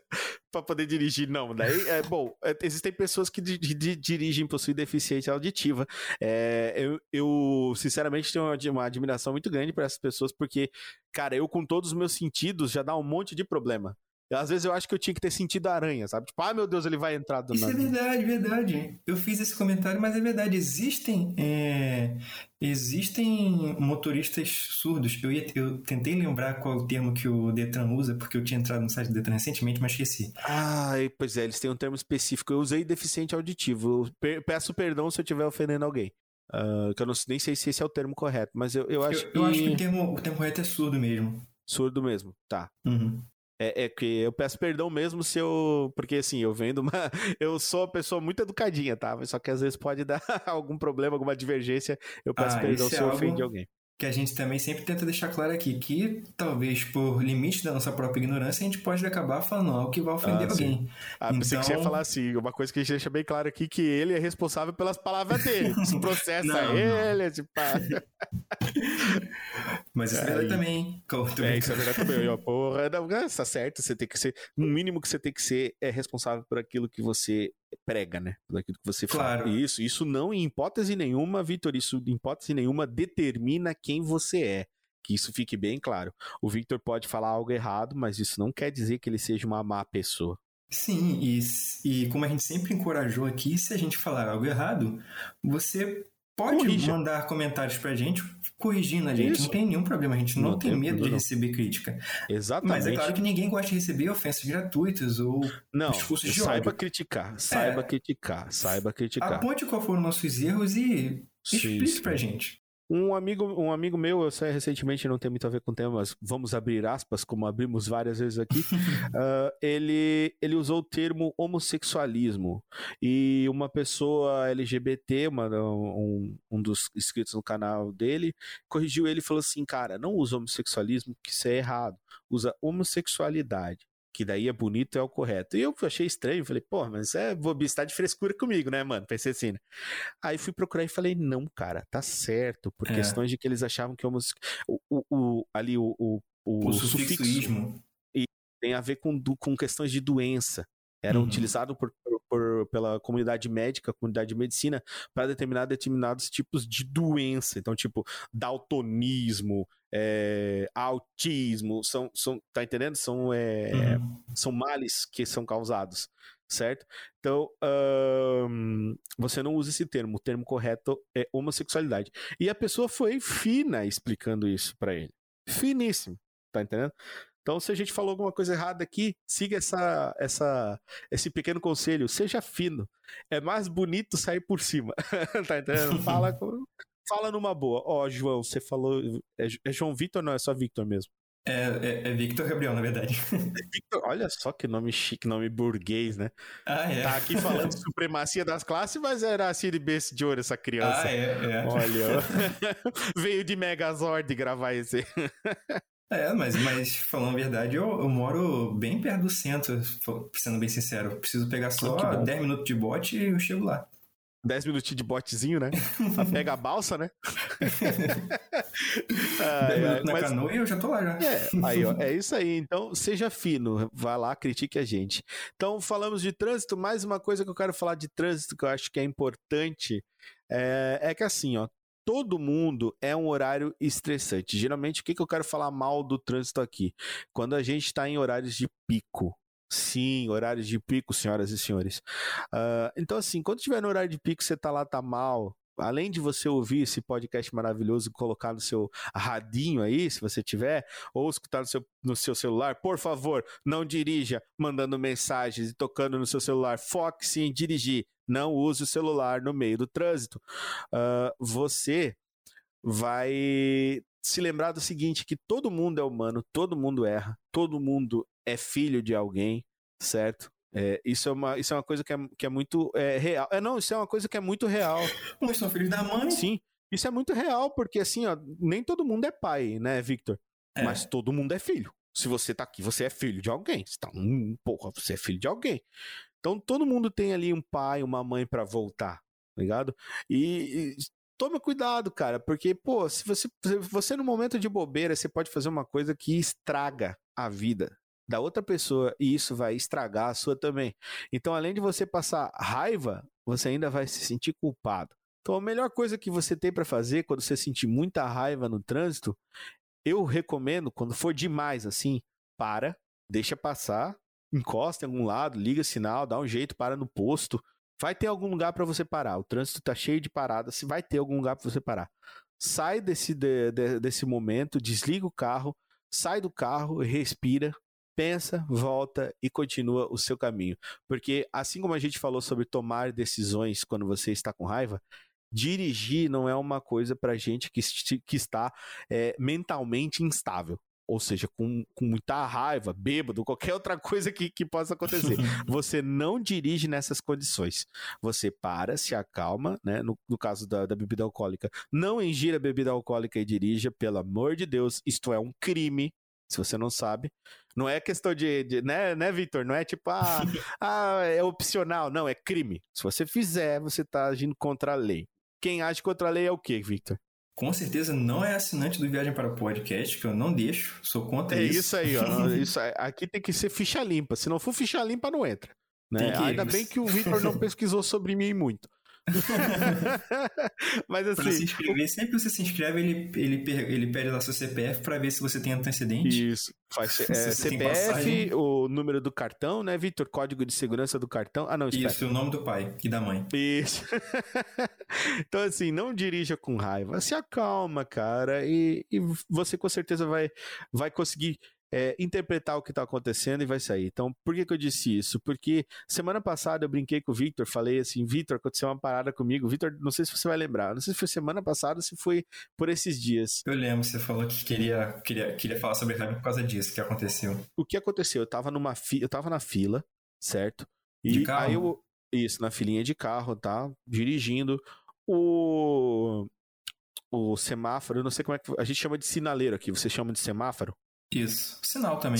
para poder dirigir não daí é bom é, existem pessoas que di, di, dirigem possuem deficiência auditiva. É, eu, eu eu, sinceramente, tenho uma admiração muito grande para essas pessoas, porque, cara, eu com todos os meus sentidos já dá um monte de problema. Às vezes eu acho que eu tinha que ter sentido a aranha, sabe? Tipo, ah, meu Deus, ele vai entrar do Isso nada. é verdade, verdade. Eu fiz esse comentário, mas é verdade. Existem, é, existem motoristas surdos. Eu, ia, eu tentei lembrar qual é o termo que o Detran usa, porque eu tinha entrado no site do Detran recentemente, mas esqueci. Ah, pois é, eles têm um termo específico. Eu usei deficiente auditivo. Eu peço perdão se eu estiver ofendendo alguém. Uh, que eu não, nem sei se esse é o termo correto, mas eu, eu acho eu, que. Eu acho que o termo, o termo correto é surdo mesmo. Surdo mesmo, tá. Uhum. É, é, que eu peço perdão mesmo se eu. Porque assim, eu vendo uma. Eu sou uma pessoa muito educadinha, tá? Só que às vezes pode dar algum problema, alguma divergência. Eu peço ah, perdão se é eu ofendi alguém. Que a gente também sempre tenta deixar claro aqui que talvez por limite da nossa própria ignorância a gente pode acabar falando algo que vai ofender ah, alguém. Sim. Ah, então... pensei que você ia então falar assim, uma coisa que a gente deixa bem claro aqui que ele é responsável pelas palavras dele. Se processa não, ele, não. tipo. Mas isso é verdade também. É, isso é verdade também. Ó, porra, não, tá certo. Você tem que ser. No mínimo que você tem que ser é responsável por aquilo que você prega, né? Por aquilo que você claro. fala. Isso, isso não, em hipótese nenhuma, Vitor, isso em hipótese nenhuma determina quem você é. Que isso fique bem claro. O Victor pode falar algo errado, mas isso não quer dizer que ele seja uma má pessoa. Sim, e, e como a gente sempre encorajou aqui, se a gente falar algo errado, você pode Corrija. mandar comentários pra gente, corrigindo a gente. Isso. Não tem nenhum problema, a gente não, não tem, tem medo de receber crítica. Exatamente. Mas é claro que ninguém gosta de receber ofensas gratuitas ou não, discursos de saiba ódio. criticar, saiba é, criticar, saiba criticar. Aponte qual foram nossos erros e explique sim, sim. pra gente. Um amigo, um amigo meu, eu sei recentemente, não tem muito a ver com o tema, mas vamos abrir aspas, como abrimos várias vezes aqui. uh, ele, ele usou o termo homossexualismo. E uma pessoa LGBT, uma, um, um dos inscritos no canal dele, corrigiu ele e falou assim: cara, não usa homossexualismo, que isso é errado. Usa homossexualidade que daí é bonito é o correto. E eu achei estranho, falei, pô, mas é bobice, de frescura comigo, né, mano? Pensei assim, né? Aí fui procurar e falei, não, cara, tá certo, por é. questões de que eles achavam que o, o, o ali o, o, o, o sufixo e tem a ver com, com questões de doença. Era uhum. utilizado por, por, pela comunidade médica, comunidade de medicina, para determinar determinados tipos de doença. Então, tipo, daltonismo, é, autismo, são, são, tá entendendo? São, é, uhum. são males que são causados, certo? Então, um, você não usa esse termo, o termo correto é homossexualidade. E a pessoa foi fina explicando isso para ele. Finíssimo, tá entendendo? Então, se a gente falou alguma coisa errada aqui, siga essa, essa, esse pequeno conselho, seja fino. É mais bonito sair por cima. tá entendendo? Fala, fala numa boa. Ó, oh, João, você falou. É, é João Vitor não é só Victor mesmo? É, é, é, Victor Gabriel, na verdade. Victor, olha só que nome chique, nome burguês, né? Ah, é. Tá aqui falando de supremacia das classes, mas era a Siri Bess de ouro essa criança. Ah, é, é. Olha, veio de Megazord gravar esse. É, mas, mas falando a verdade, eu, eu moro bem perto do centro, sendo bem sincero. Preciso pegar só ah, 10 minutos de bote e eu chego lá. 10 minutinhos de botezinho, né? Pega a balsa, né? 10 minutos na mas... canoa e eu já tô lá já. É, aí, ó, é isso aí. Então, seja fino. Vá lá, critique a gente. Então, falamos de trânsito. Mais uma coisa que eu quero falar de trânsito que eu acho que é importante é, é que assim, ó, todo mundo é um horário estressante. Geralmente, o que, que eu quero falar mal do trânsito aqui? Quando a gente está em horários de pico. Sim, horários de pico, senhoras e senhores. Uh, então, assim, quando tiver no horário de pico, você tá lá, tá mal, além de você ouvir esse podcast maravilhoso e colocar no seu radinho aí, se você tiver, ou escutar no seu, no seu celular, por favor, não dirija mandando mensagens e tocando no seu celular. Foque-se em dirigir não use o celular no meio do trânsito. Uh, você vai se lembrar do seguinte: que todo mundo é humano, todo mundo erra, todo mundo é filho de alguém, certo? É, isso, é uma, isso é uma coisa que é, que é muito é, real. É, não, isso é uma coisa que é muito real. Uns são filhos da mãe. Sim, isso é muito real, porque assim, ó, nem todo mundo é pai, né, Victor? É. Mas todo mundo é filho. Se você tá aqui, você é filho de alguém. Você tá, hum, porra, você é filho de alguém. Então todo mundo tem ali um pai, uma mãe para voltar, tá ligado? E, e toma cuidado, cara, porque, pô, se você, se você no momento de bobeira, você pode fazer uma coisa que estraga a vida da outra pessoa e isso vai estragar a sua também. Então, além de você passar raiva, você ainda vai se sentir culpado. Então a melhor coisa que você tem para fazer quando você sentir muita raiva no trânsito, eu recomendo, quando for demais assim, para, deixa passar, encosta em algum lado, liga sinal, dá um jeito, para no posto. Vai ter algum lugar para você parar. O trânsito tá cheio de paradas, se vai ter algum lugar para você parar. Sai desse, de, de, desse momento, desliga o carro, sai do carro, respira, pensa, volta e continua o seu caminho. Porque assim como a gente falou sobre tomar decisões quando você está com raiva, dirigir não é uma coisa para gente que, que está é, mentalmente instável ou seja, com, com muita raiva, bêbado, qualquer outra coisa que, que possa acontecer. Você não dirige nessas condições. Você para, se acalma, né? No, no caso da, da bebida alcoólica, não ingira bebida alcoólica e dirija, pelo amor de Deus, isto é um crime. Se você não sabe, não é questão de, de né, né, Victor? Não é tipo, ah, ah, é opcional. Não, é crime. Se você fizer, você está agindo contra a lei. Quem age contra a lei é o quê, Victor? com certeza não é assinante do Viagem para o Podcast, que eu não deixo, sou contra é isso. É isso aí, ó. isso, aqui tem que ser ficha limpa. Se não for ficha limpa, não entra. Né? Ainda bem que o Victor não pesquisou sobre mim muito. Mas assim. Pra se inscrever, sempre que você se inscreve, ele, ele, ele pede lá seu CPF para ver se você tem antecedente. Isso. Faz é, CPF, o número do cartão, né, Vitor? Código de segurança do cartão. Ah, não, espera. Isso, o nome do pai e da mãe. Isso. então, assim, não dirija com raiva. Se acalma, cara, e, e você com certeza vai, vai conseguir é, interpretar o que está acontecendo e vai sair. Então, por que, que eu disse isso? Porque semana passada eu brinquei com o Victor, falei assim: Victor, aconteceu uma parada comigo. Victor, não sei se você vai lembrar, não sei se foi semana passada ou se foi por esses dias. Eu lembro, você falou que queria, queria, queria falar sobre raiva por causa disso. O que aconteceu? O que aconteceu? Eu estava numa fi... eu tava na fila, certo? E de carro? aí eu. Isso, na filinha de carro, tá? Dirigindo. O o semáforo, eu não sei como é que a gente chama de sinaleiro aqui, você chama de semáforo? Isso. Sinal também.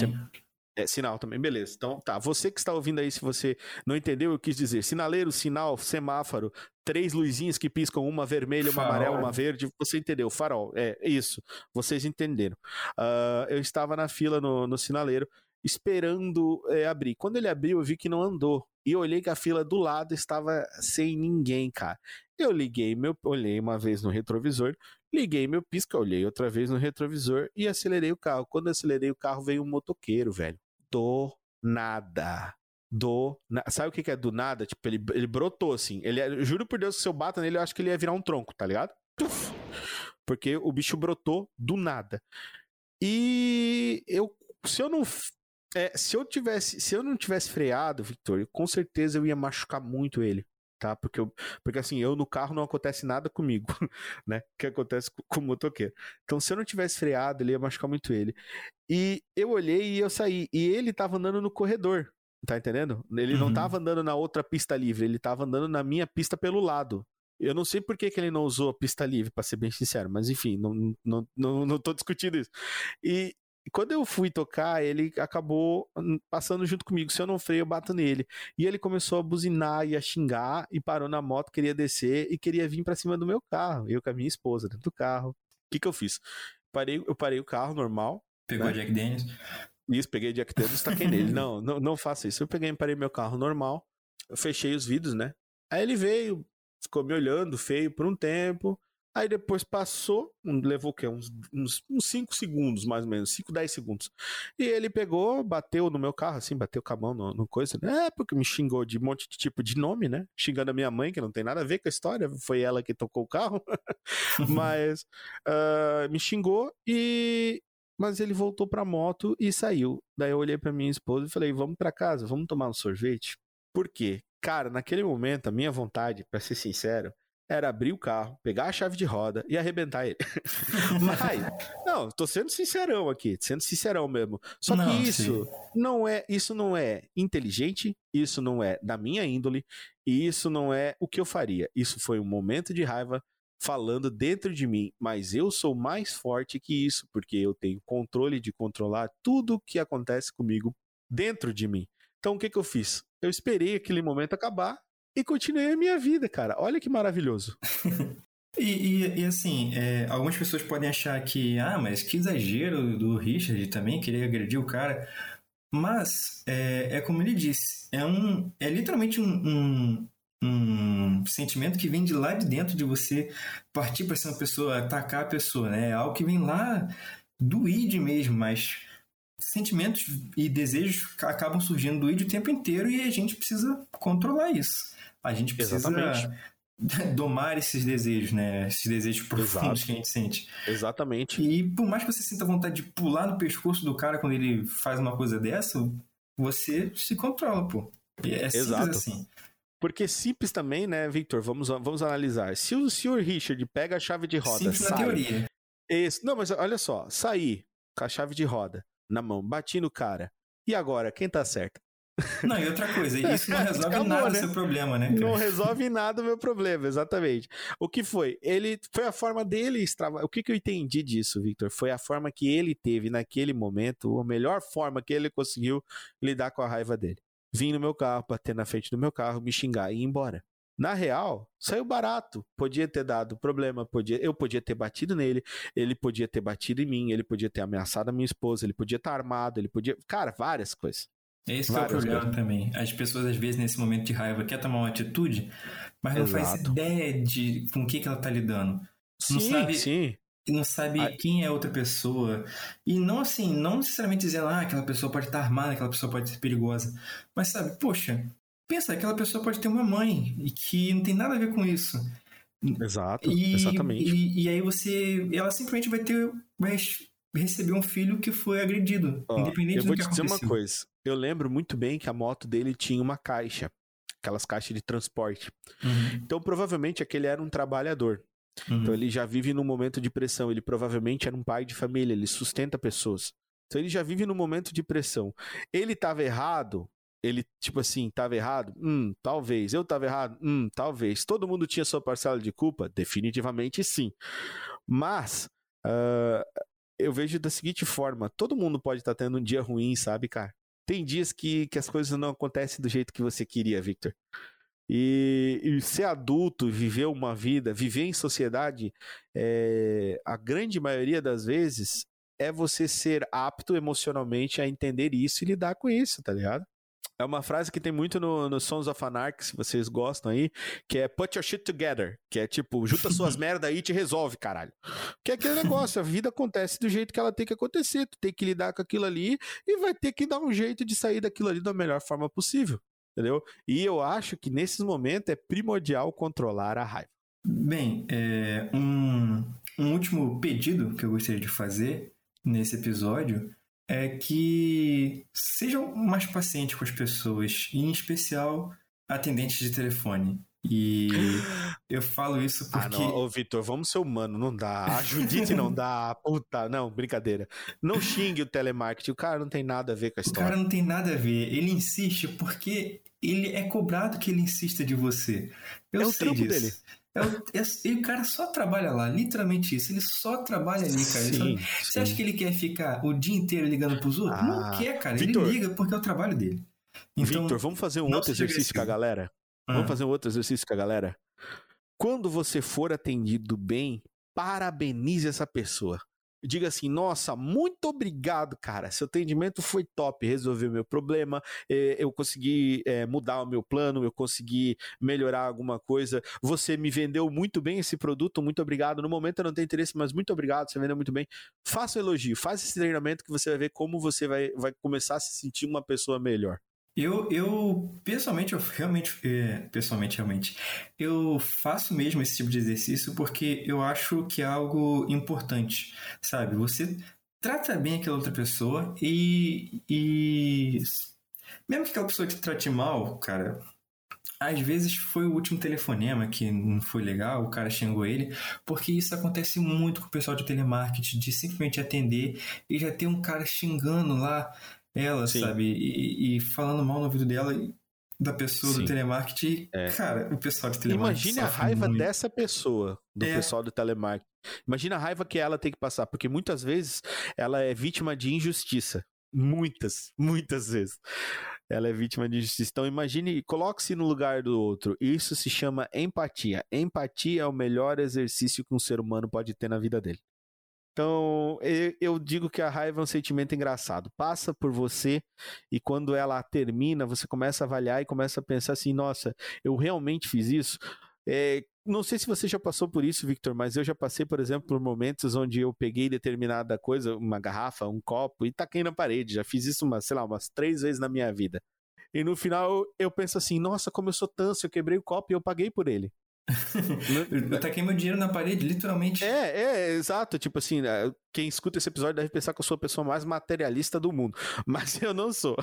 É, sinal também, beleza. Então, tá. Você que está ouvindo aí, se você não entendeu, eu quis dizer sinaleiro, sinal, semáforo, três luzinhas que piscam, uma vermelha, uma amarela, uma verde. Você entendeu? Farol. É, isso. Vocês entenderam. Uh, eu estava na fila no, no sinaleiro, esperando é, abrir. Quando ele abriu, eu vi que não andou. E eu olhei que a fila do lado estava sem ninguém, cara. Eu liguei meu, olhei uma vez no retrovisor, liguei meu pisca, olhei outra vez no retrovisor e acelerei o carro. Quando acelerei o carro, veio um motoqueiro, velho. Do nada. Do. Na... Sabe o que, é do nada? Tipo, ele, ele brotou assim. Ele, é, juro por Deus que se eu bato nele, eu acho que ele ia virar um tronco, tá ligado? Tuf! Porque o bicho brotou do nada. E eu. Se eu não é, se eu tivesse, se eu não tivesse freado, Victor, com certeza eu ia machucar muito ele tá? Porque, eu, porque assim, eu no carro não acontece nada comigo, né? Que acontece com, com o motoqueiro. Então, se eu não tivesse freado, ele ia machucar muito ele. E eu olhei e eu saí. E ele tava andando no corredor, tá entendendo? Ele uhum. não tava andando na outra pista livre, ele tava andando na minha pista pelo lado. Eu não sei por que, que ele não usou a pista livre, para ser bem sincero, mas enfim, não, não, não, não tô discutindo isso. E, e quando eu fui tocar, ele acabou hum, passando junto comigo. Se eu não freio, eu bato nele. E ele começou a buzinar e a xingar e parou na moto, queria descer e queria vir para cima do meu carro. Eu com a minha esposa dentro do carro. O que, que eu fiz? Parei, eu parei o carro normal. Pegou né? Jack Daniels? Isso, peguei Jack Daniels e taquei nele. Não, não, não faça isso. Eu peguei e parei meu carro normal. Eu fechei os vidros, né? Aí ele veio, ficou me olhando feio por um tempo. Aí depois passou, levou o quê? Uns 5 segundos, mais ou menos, 5, 10 segundos. E ele pegou, bateu no meu carro, assim, bateu com a mão no, no coisa. Né? É, porque me xingou de um monte de tipo de nome, né? Xingando a minha mãe, que não tem nada a ver com a história, foi ela que tocou o carro. Mas uh, me xingou e. Mas ele voltou pra moto e saiu. Daí eu olhei pra minha esposa e falei: vamos pra casa, vamos tomar um sorvete. Por quê? Cara, naquele momento, a minha vontade, para ser sincero, era abrir o carro, pegar a chave de roda e arrebentar ele. Mas, não, tô sendo sincerão aqui, sendo sincerão mesmo. Só não, que isso sim. não é, isso não é inteligente, isso não é da minha índole e isso não é o que eu faria. Isso foi um momento de raiva falando dentro de mim, mas eu sou mais forte que isso porque eu tenho controle de controlar tudo que acontece comigo dentro de mim. Então o que que eu fiz? Eu esperei aquele momento acabar e continuei a minha vida, cara. Olha que maravilhoso. e, e, e, assim, é, algumas pessoas podem achar que, ah, mas que exagero do Richard também querer agredir o cara. Mas, é, é como ele disse, é, um, é literalmente um, um, um sentimento que vem de lá de dentro de você partir para ser uma pessoa, atacar a pessoa, né? É algo que vem lá do id mesmo, mas sentimentos e desejos acabam surgindo do id o tempo inteiro e a gente precisa controlar isso. A gente precisa Exatamente. domar esses desejos, né? Esses desejos profundos Exato. que a gente sente. Exatamente. E por mais que você sinta vontade de pular no pescoço do cara quando ele faz uma coisa dessa, você se controla, pô. É Exato. assim. Porque simples também, né, Victor? Vamos, vamos analisar. Se o senhor Richard pega a chave de roda, simples sai, na teoria. Esse, não, mas olha só, sair com a chave de roda na mão, bati no cara. E agora, quem tá certo? Não, e outra coisa, isso não resolve Acabou, nada né? do seu problema, né? Cara? Não resolve nada o meu problema, exatamente. O que foi? Ele foi a forma dele extrava... O que, que eu entendi disso, Victor? Foi a forma que ele teve naquele momento, a melhor forma que ele conseguiu lidar com a raiva dele vir no meu carro, bater na frente do meu carro, me xingar e ir embora. Na real, saiu barato. Podia ter dado problema, podia, eu podia ter batido nele, ele podia ter batido em mim, ele podia ter ameaçado a minha esposa, ele podia estar armado, ele podia. Cara, várias coisas. Esse várias é o problema coisas. também. As pessoas, às vezes, nesse momento de raiva, quer tomar uma atitude, mas não Exato. faz ideia de com o que, que ela tá lidando. Não sim, sabe, sim não sabe quem é outra pessoa. E não assim, não necessariamente dizendo, ah, aquela pessoa pode estar armada, aquela pessoa pode ser perigosa. Mas sabe, poxa, pensa, aquela pessoa pode ter uma mãe e que não tem nada a ver com isso. Exato, e, exatamente. E, e aí você, ela simplesmente vai ter, vai receber um filho que foi agredido, Ó, independente do que aconteceu. Eu vou te dizer uma coisa, eu lembro muito bem que a moto dele tinha uma caixa, aquelas caixas de transporte. Uhum. Então provavelmente aquele era um trabalhador. Uhum. Então ele já vive num momento de pressão. Ele provavelmente era um pai de família, ele sustenta pessoas. Então ele já vive num momento de pressão. Ele estava errado. Ele, tipo assim, estava errado? Hum, talvez. Eu estava errado? Hum, talvez. Todo mundo tinha sua parcela de culpa? Definitivamente sim. Mas, uh, eu vejo da seguinte forma: todo mundo pode estar tá tendo um dia ruim, sabe, cara? Tem dias que, que as coisas não acontecem do jeito que você queria, Victor. E, e, ser adulto, viver uma vida, viver em sociedade, é, a grande maioria das vezes é você ser apto emocionalmente a entender isso e lidar com isso, tá ligado? É uma frase que tem muito no, no Sons of Anarchy, se vocês gostam aí, que é put your shit together, que é tipo, junta suas merda aí e te resolve, caralho. Que é aquele negócio, a vida acontece do jeito que ela tem que acontecer, tu tem que lidar com aquilo ali e vai ter que dar um jeito de sair daquilo ali da melhor forma possível entendeu? E eu acho que nesses momentos é primordial controlar a raiva. Bem, é, um, um último pedido que eu gostaria de fazer nesse episódio é que sejam mais pacientes com as pessoas, e em especial atendentes de telefone. E eu falo isso porque. Ah, não, ô Vitor, vamos ser humano, não dá. A Judite não dá. Puta, não, brincadeira. Não xingue o telemarketing, o cara não tem nada a ver com a história. O cara não tem nada a ver. Ele insiste porque ele é cobrado que ele insista de você. Eu é o trampo disso. dele. É o, é, o cara só trabalha lá, literalmente isso. Ele só trabalha ali, cara. Sim, só, você acha que ele quer ficar o dia inteiro ligando pros outros? Ah, não quer, cara. Victor, ele liga porque é o trabalho dele. Então, Victor, vamos fazer um outro exercício com a galera? Ah. Vamos fazer um outro exercício com a galera? Quando você for atendido bem, parabenize essa pessoa diga assim: nossa, muito obrigado, cara. Seu atendimento foi top, resolveu meu problema, eh, eu consegui eh, mudar o meu plano, eu consegui melhorar alguma coisa. Você me vendeu muito bem esse produto, muito obrigado. No momento eu não tenho interesse, mas muito obrigado, você vendeu muito bem. Faça um elogio, faça esse treinamento que você vai ver como você vai, vai começar a se sentir uma pessoa melhor. Eu, eu pessoalmente, eu realmente, é, pessoalmente, realmente, eu faço mesmo esse tipo de exercício porque eu acho que é algo importante, sabe? Você trata bem aquela outra pessoa e, e mesmo que aquela pessoa te trate mal, cara, às vezes foi o último telefonema que não foi legal, o cara xingou ele, porque isso acontece muito com o pessoal de telemarketing, de simplesmente atender e já ter um cara xingando lá ela, Sim. sabe? E, e, falando mal no ouvido dela da pessoa Sim. do telemarketing. É. Cara, o pessoal de telemarketing. Imagine a raiva muito. dessa pessoa, do é. pessoal do telemarketing. Imagina a raiva que ela tem que passar, porque muitas vezes ela é vítima de injustiça. Muitas, muitas vezes. Ela é vítima de injustiça. Então imagine, coloque-se no lugar do outro. Isso se chama empatia. Empatia é o melhor exercício que um ser humano pode ter na vida dele. Então, eu digo que a raiva é um sentimento engraçado. Passa por você e quando ela termina, você começa a avaliar e começa a pensar assim: nossa, eu realmente fiz isso? É, não sei se você já passou por isso, Victor, mas eu já passei, por exemplo, por momentos onde eu peguei determinada coisa, uma garrafa, um copo, e taquei na parede. Já fiz isso, umas, sei lá, umas três vezes na minha vida. E no final eu penso assim: nossa, como eu sou tanso, eu quebrei o copo e eu paguei por ele. Eu taquei meu dinheiro na parede, literalmente. É, é, exato. Tipo assim, né, quem escuta esse episódio deve pensar que eu sou a pessoa mais materialista do mundo. Mas eu não sou.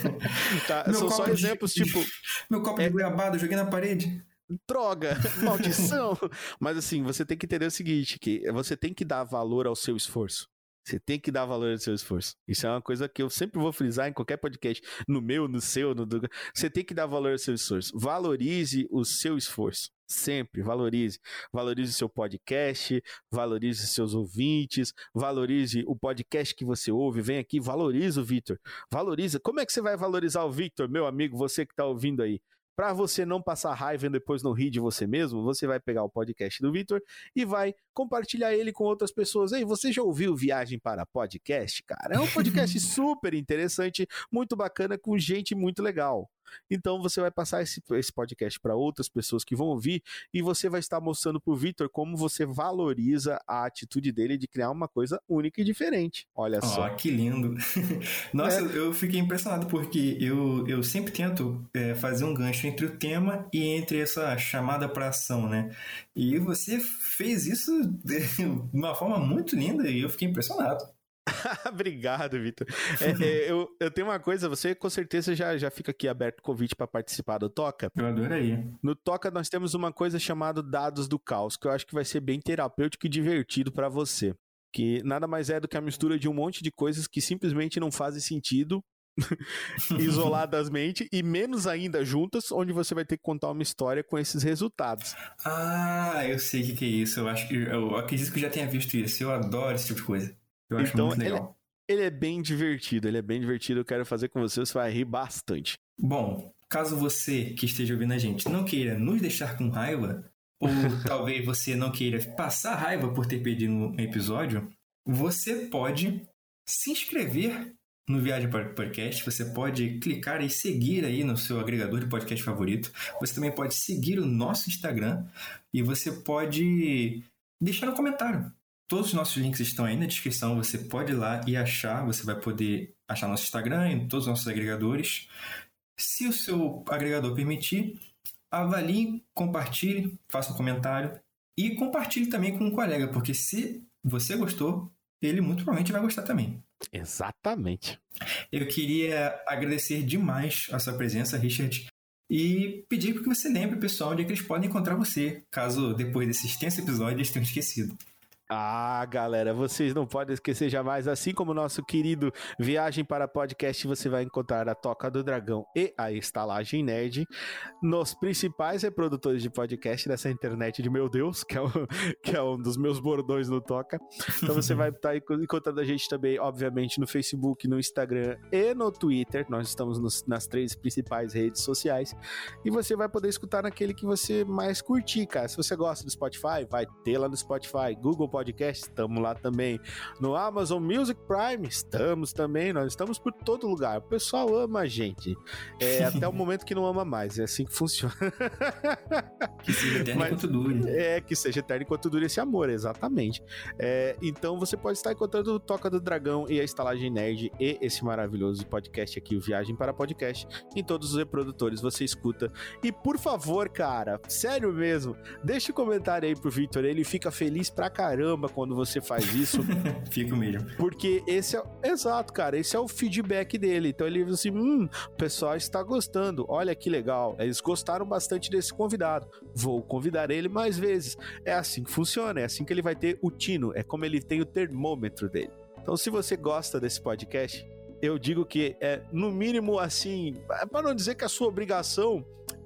tá, são só exemplos, de, tipo. Meu copo é, de goiabada, eu joguei na parede. Droga, maldição. Mas assim, você tem que entender o seguinte: que você tem que dar valor ao seu esforço. Você tem que dar valor ao seu esforço. Isso é uma coisa que eu sempre vou frisar em qualquer podcast, no meu, no seu, no do... Você tem que dar valor ao seu esforço. Valorize o seu esforço. Sempre valorize. Valorize seu podcast, valorize seus ouvintes, valorize o podcast que você ouve. Vem aqui, valoriza o Victor. Valoriza. Como é que você vai valorizar o Victor, meu amigo, você que está ouvindo aí? Para você não passar raiva e depois não rir de você mesmo, você vai pegar o podcast do Vitor e vai compartilhar ele com outras pessoas. Ei, você já ouviu Viagem para Podcast, cara? É um podcast super interessante, muito bacana, com gente muito legal. Então você vai passar esse, esse podcast para outras pessoas que vão ouvir e você vai estar mostrando para o Vitor como você valoriza a atitude dele de criar uma coisa única e diferente. Olha oh, só. que lindo. Nossa, é. eu fiquei impressionado porque eu, eu sempre tento é, fazer um gancho entre o tema e entre essa chamada para ação, né? E você fez isso de uma forma muito linda e eu fiquei impressionado. Obrigado, Vitor. É, é, eu, eu tenho uma coisa, você com certeza já, já fica aqui aberto o convite para participar do Toca. Eu adorei. No Toca nós temos uma coisa chamada Dados do Caos, que eu acho que vai ser bem terapêutico e divertido para você. Que nada mais é do que a mistura de um monte de coisas que simplesmente não fazem sentido isoladamente e menos ainda juntas, onde você vai ter que contar uma história com esses resultados. Ah, eu sei o que, que, é isso. Eu acho que eu acredito que eu já tenha visto isso. Eu adoro esse tipo de coisa. Eu acho então, muito legal. Ele, ele é bem divertido, ele é bem divertido. Eu quero fazer com você, você vai rir bastante. Bom, caso você que esteja ouvindo a gente não queira nos deixar com raiva, ou talvez você não queira passar raiva por ter perdido um episódio, você pode se inscrever no Viagem para o Podcast. Você pode clicar e seguir aí no seu agregador de podcast favorito. Você também pode seguir o nosso Instagram e você pode deixar um comentário. Todos os nossos links estão aí na descrição, você pode ir lá e achar, você vai poder achar nosso Instagram e todos os nossos agregadores. Se o seu agregador permitir, avalie, compartilhe, faça um comentário e compartilhe também com um colega, porque se você gostou, ele muito provavelmente vai gostar também. Exatamente. Eu queria agradecer demais a sua presença, Richard, e pedir que você lembre, pessoal, onde é que eles podem encontrar você, caso depois desse extenso episódio eles tenham esquecido. Ah, galera, vocês não podem esquecer jamais, assim como o nosso querido Viagem para Podcast, você vai encontrar a Toca do Dragão e a Estalagem Nerd nos principais reprodutores de podcast dessa internet de meu Deus, que é, um, que é um dos meus bordões no Toca. Então você vai estar encontrando a gente também, obviamente, no Facebook, no Instagram e no Twitter. Nós estamos nos, nas três principais redes sociais. E você vai poder escutar naquele que você mais curtir, cara. Se você gosta do Spotify, vai ter lá no Spotify, Google Podcast Podcast, estamos lá também. No Amazon Music Prime, estamos também. Nós estamos por todo lugar. O pessoal ama a gente. É, até o momento que não ama mais. É assim que funciona. que seja eterno enquanto dure. É, que seja eterno enquanto dure esse amor, exatamente. É, então você pode estar encontrando o Toca do Dragão e a Estalagem Nerd e esse maravilhoso podcast aqui, o Viagem para Podcast, em todos os reprodutores. Você escuta. E por favor, cara, sério mesmo, deixa o um comentário aí pro Victor. Ele fica feliz pra caramba caramba quando você faz isso. Fico mesmo. Porque esse é. Exato, cara. Esse é o feedback dele. Então ele diz assim: hum, o pessoal está gostando. Olha que legal. Eles gostaram bastante desse convidado. Vou convidar ele mais vezes. É assim que funciona. É assim que ele vai ter o tino. É como ele tem o termômetro dele. Então, se você gosta desse podcast, eu digo que é, no mínimo, assim, para não dizer que a sua obrigação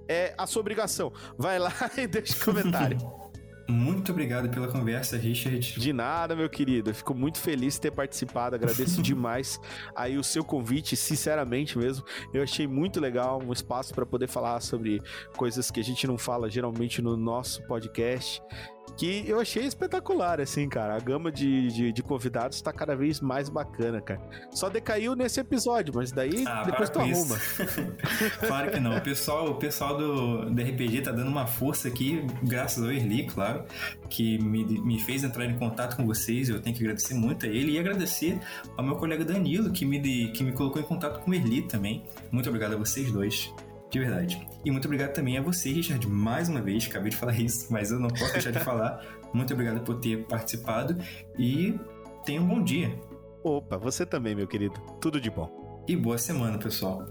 é a sua obrigação. Vai lá e deixa um comentário. Muito obrigado pela conversa, Richard. De nada, meu querido. Eu fico muito feliz de ter participado. Agradeço demais aí o seu convite, sinceramente mesmo. Eu achei muito legal um espaço para poder falar sobre coisas que a gente não fala geralmente no nosso podcast. Que eu achei espetacular, assim, cara. A gama de, de, de convidados tá cada vez mais bacana, cara. Só decaiu nesse episódio, mas daí ah, depois tu arruma. claro que não. O pessoal, o pessoal do, do RPG tá dando uma força aqui, graças ao Erli, claro, que me, me fez entrar em contato com vocês. Eu tenho que agradecer muito a ele e agradecer ao meu colega Danilo, que me, que me colocou em contato com o Erli também. Muito obrigado a vocês dois. De verdade. E muito obrigado também a você, Richard, mais uma vez. Acabei de falar isso, mas eu não posso deixar de falar. Muito obrigado por ter participado e tenha um bom dia. Opa, você também, meu querido. Tudo de bom. E boa semana, pessoal.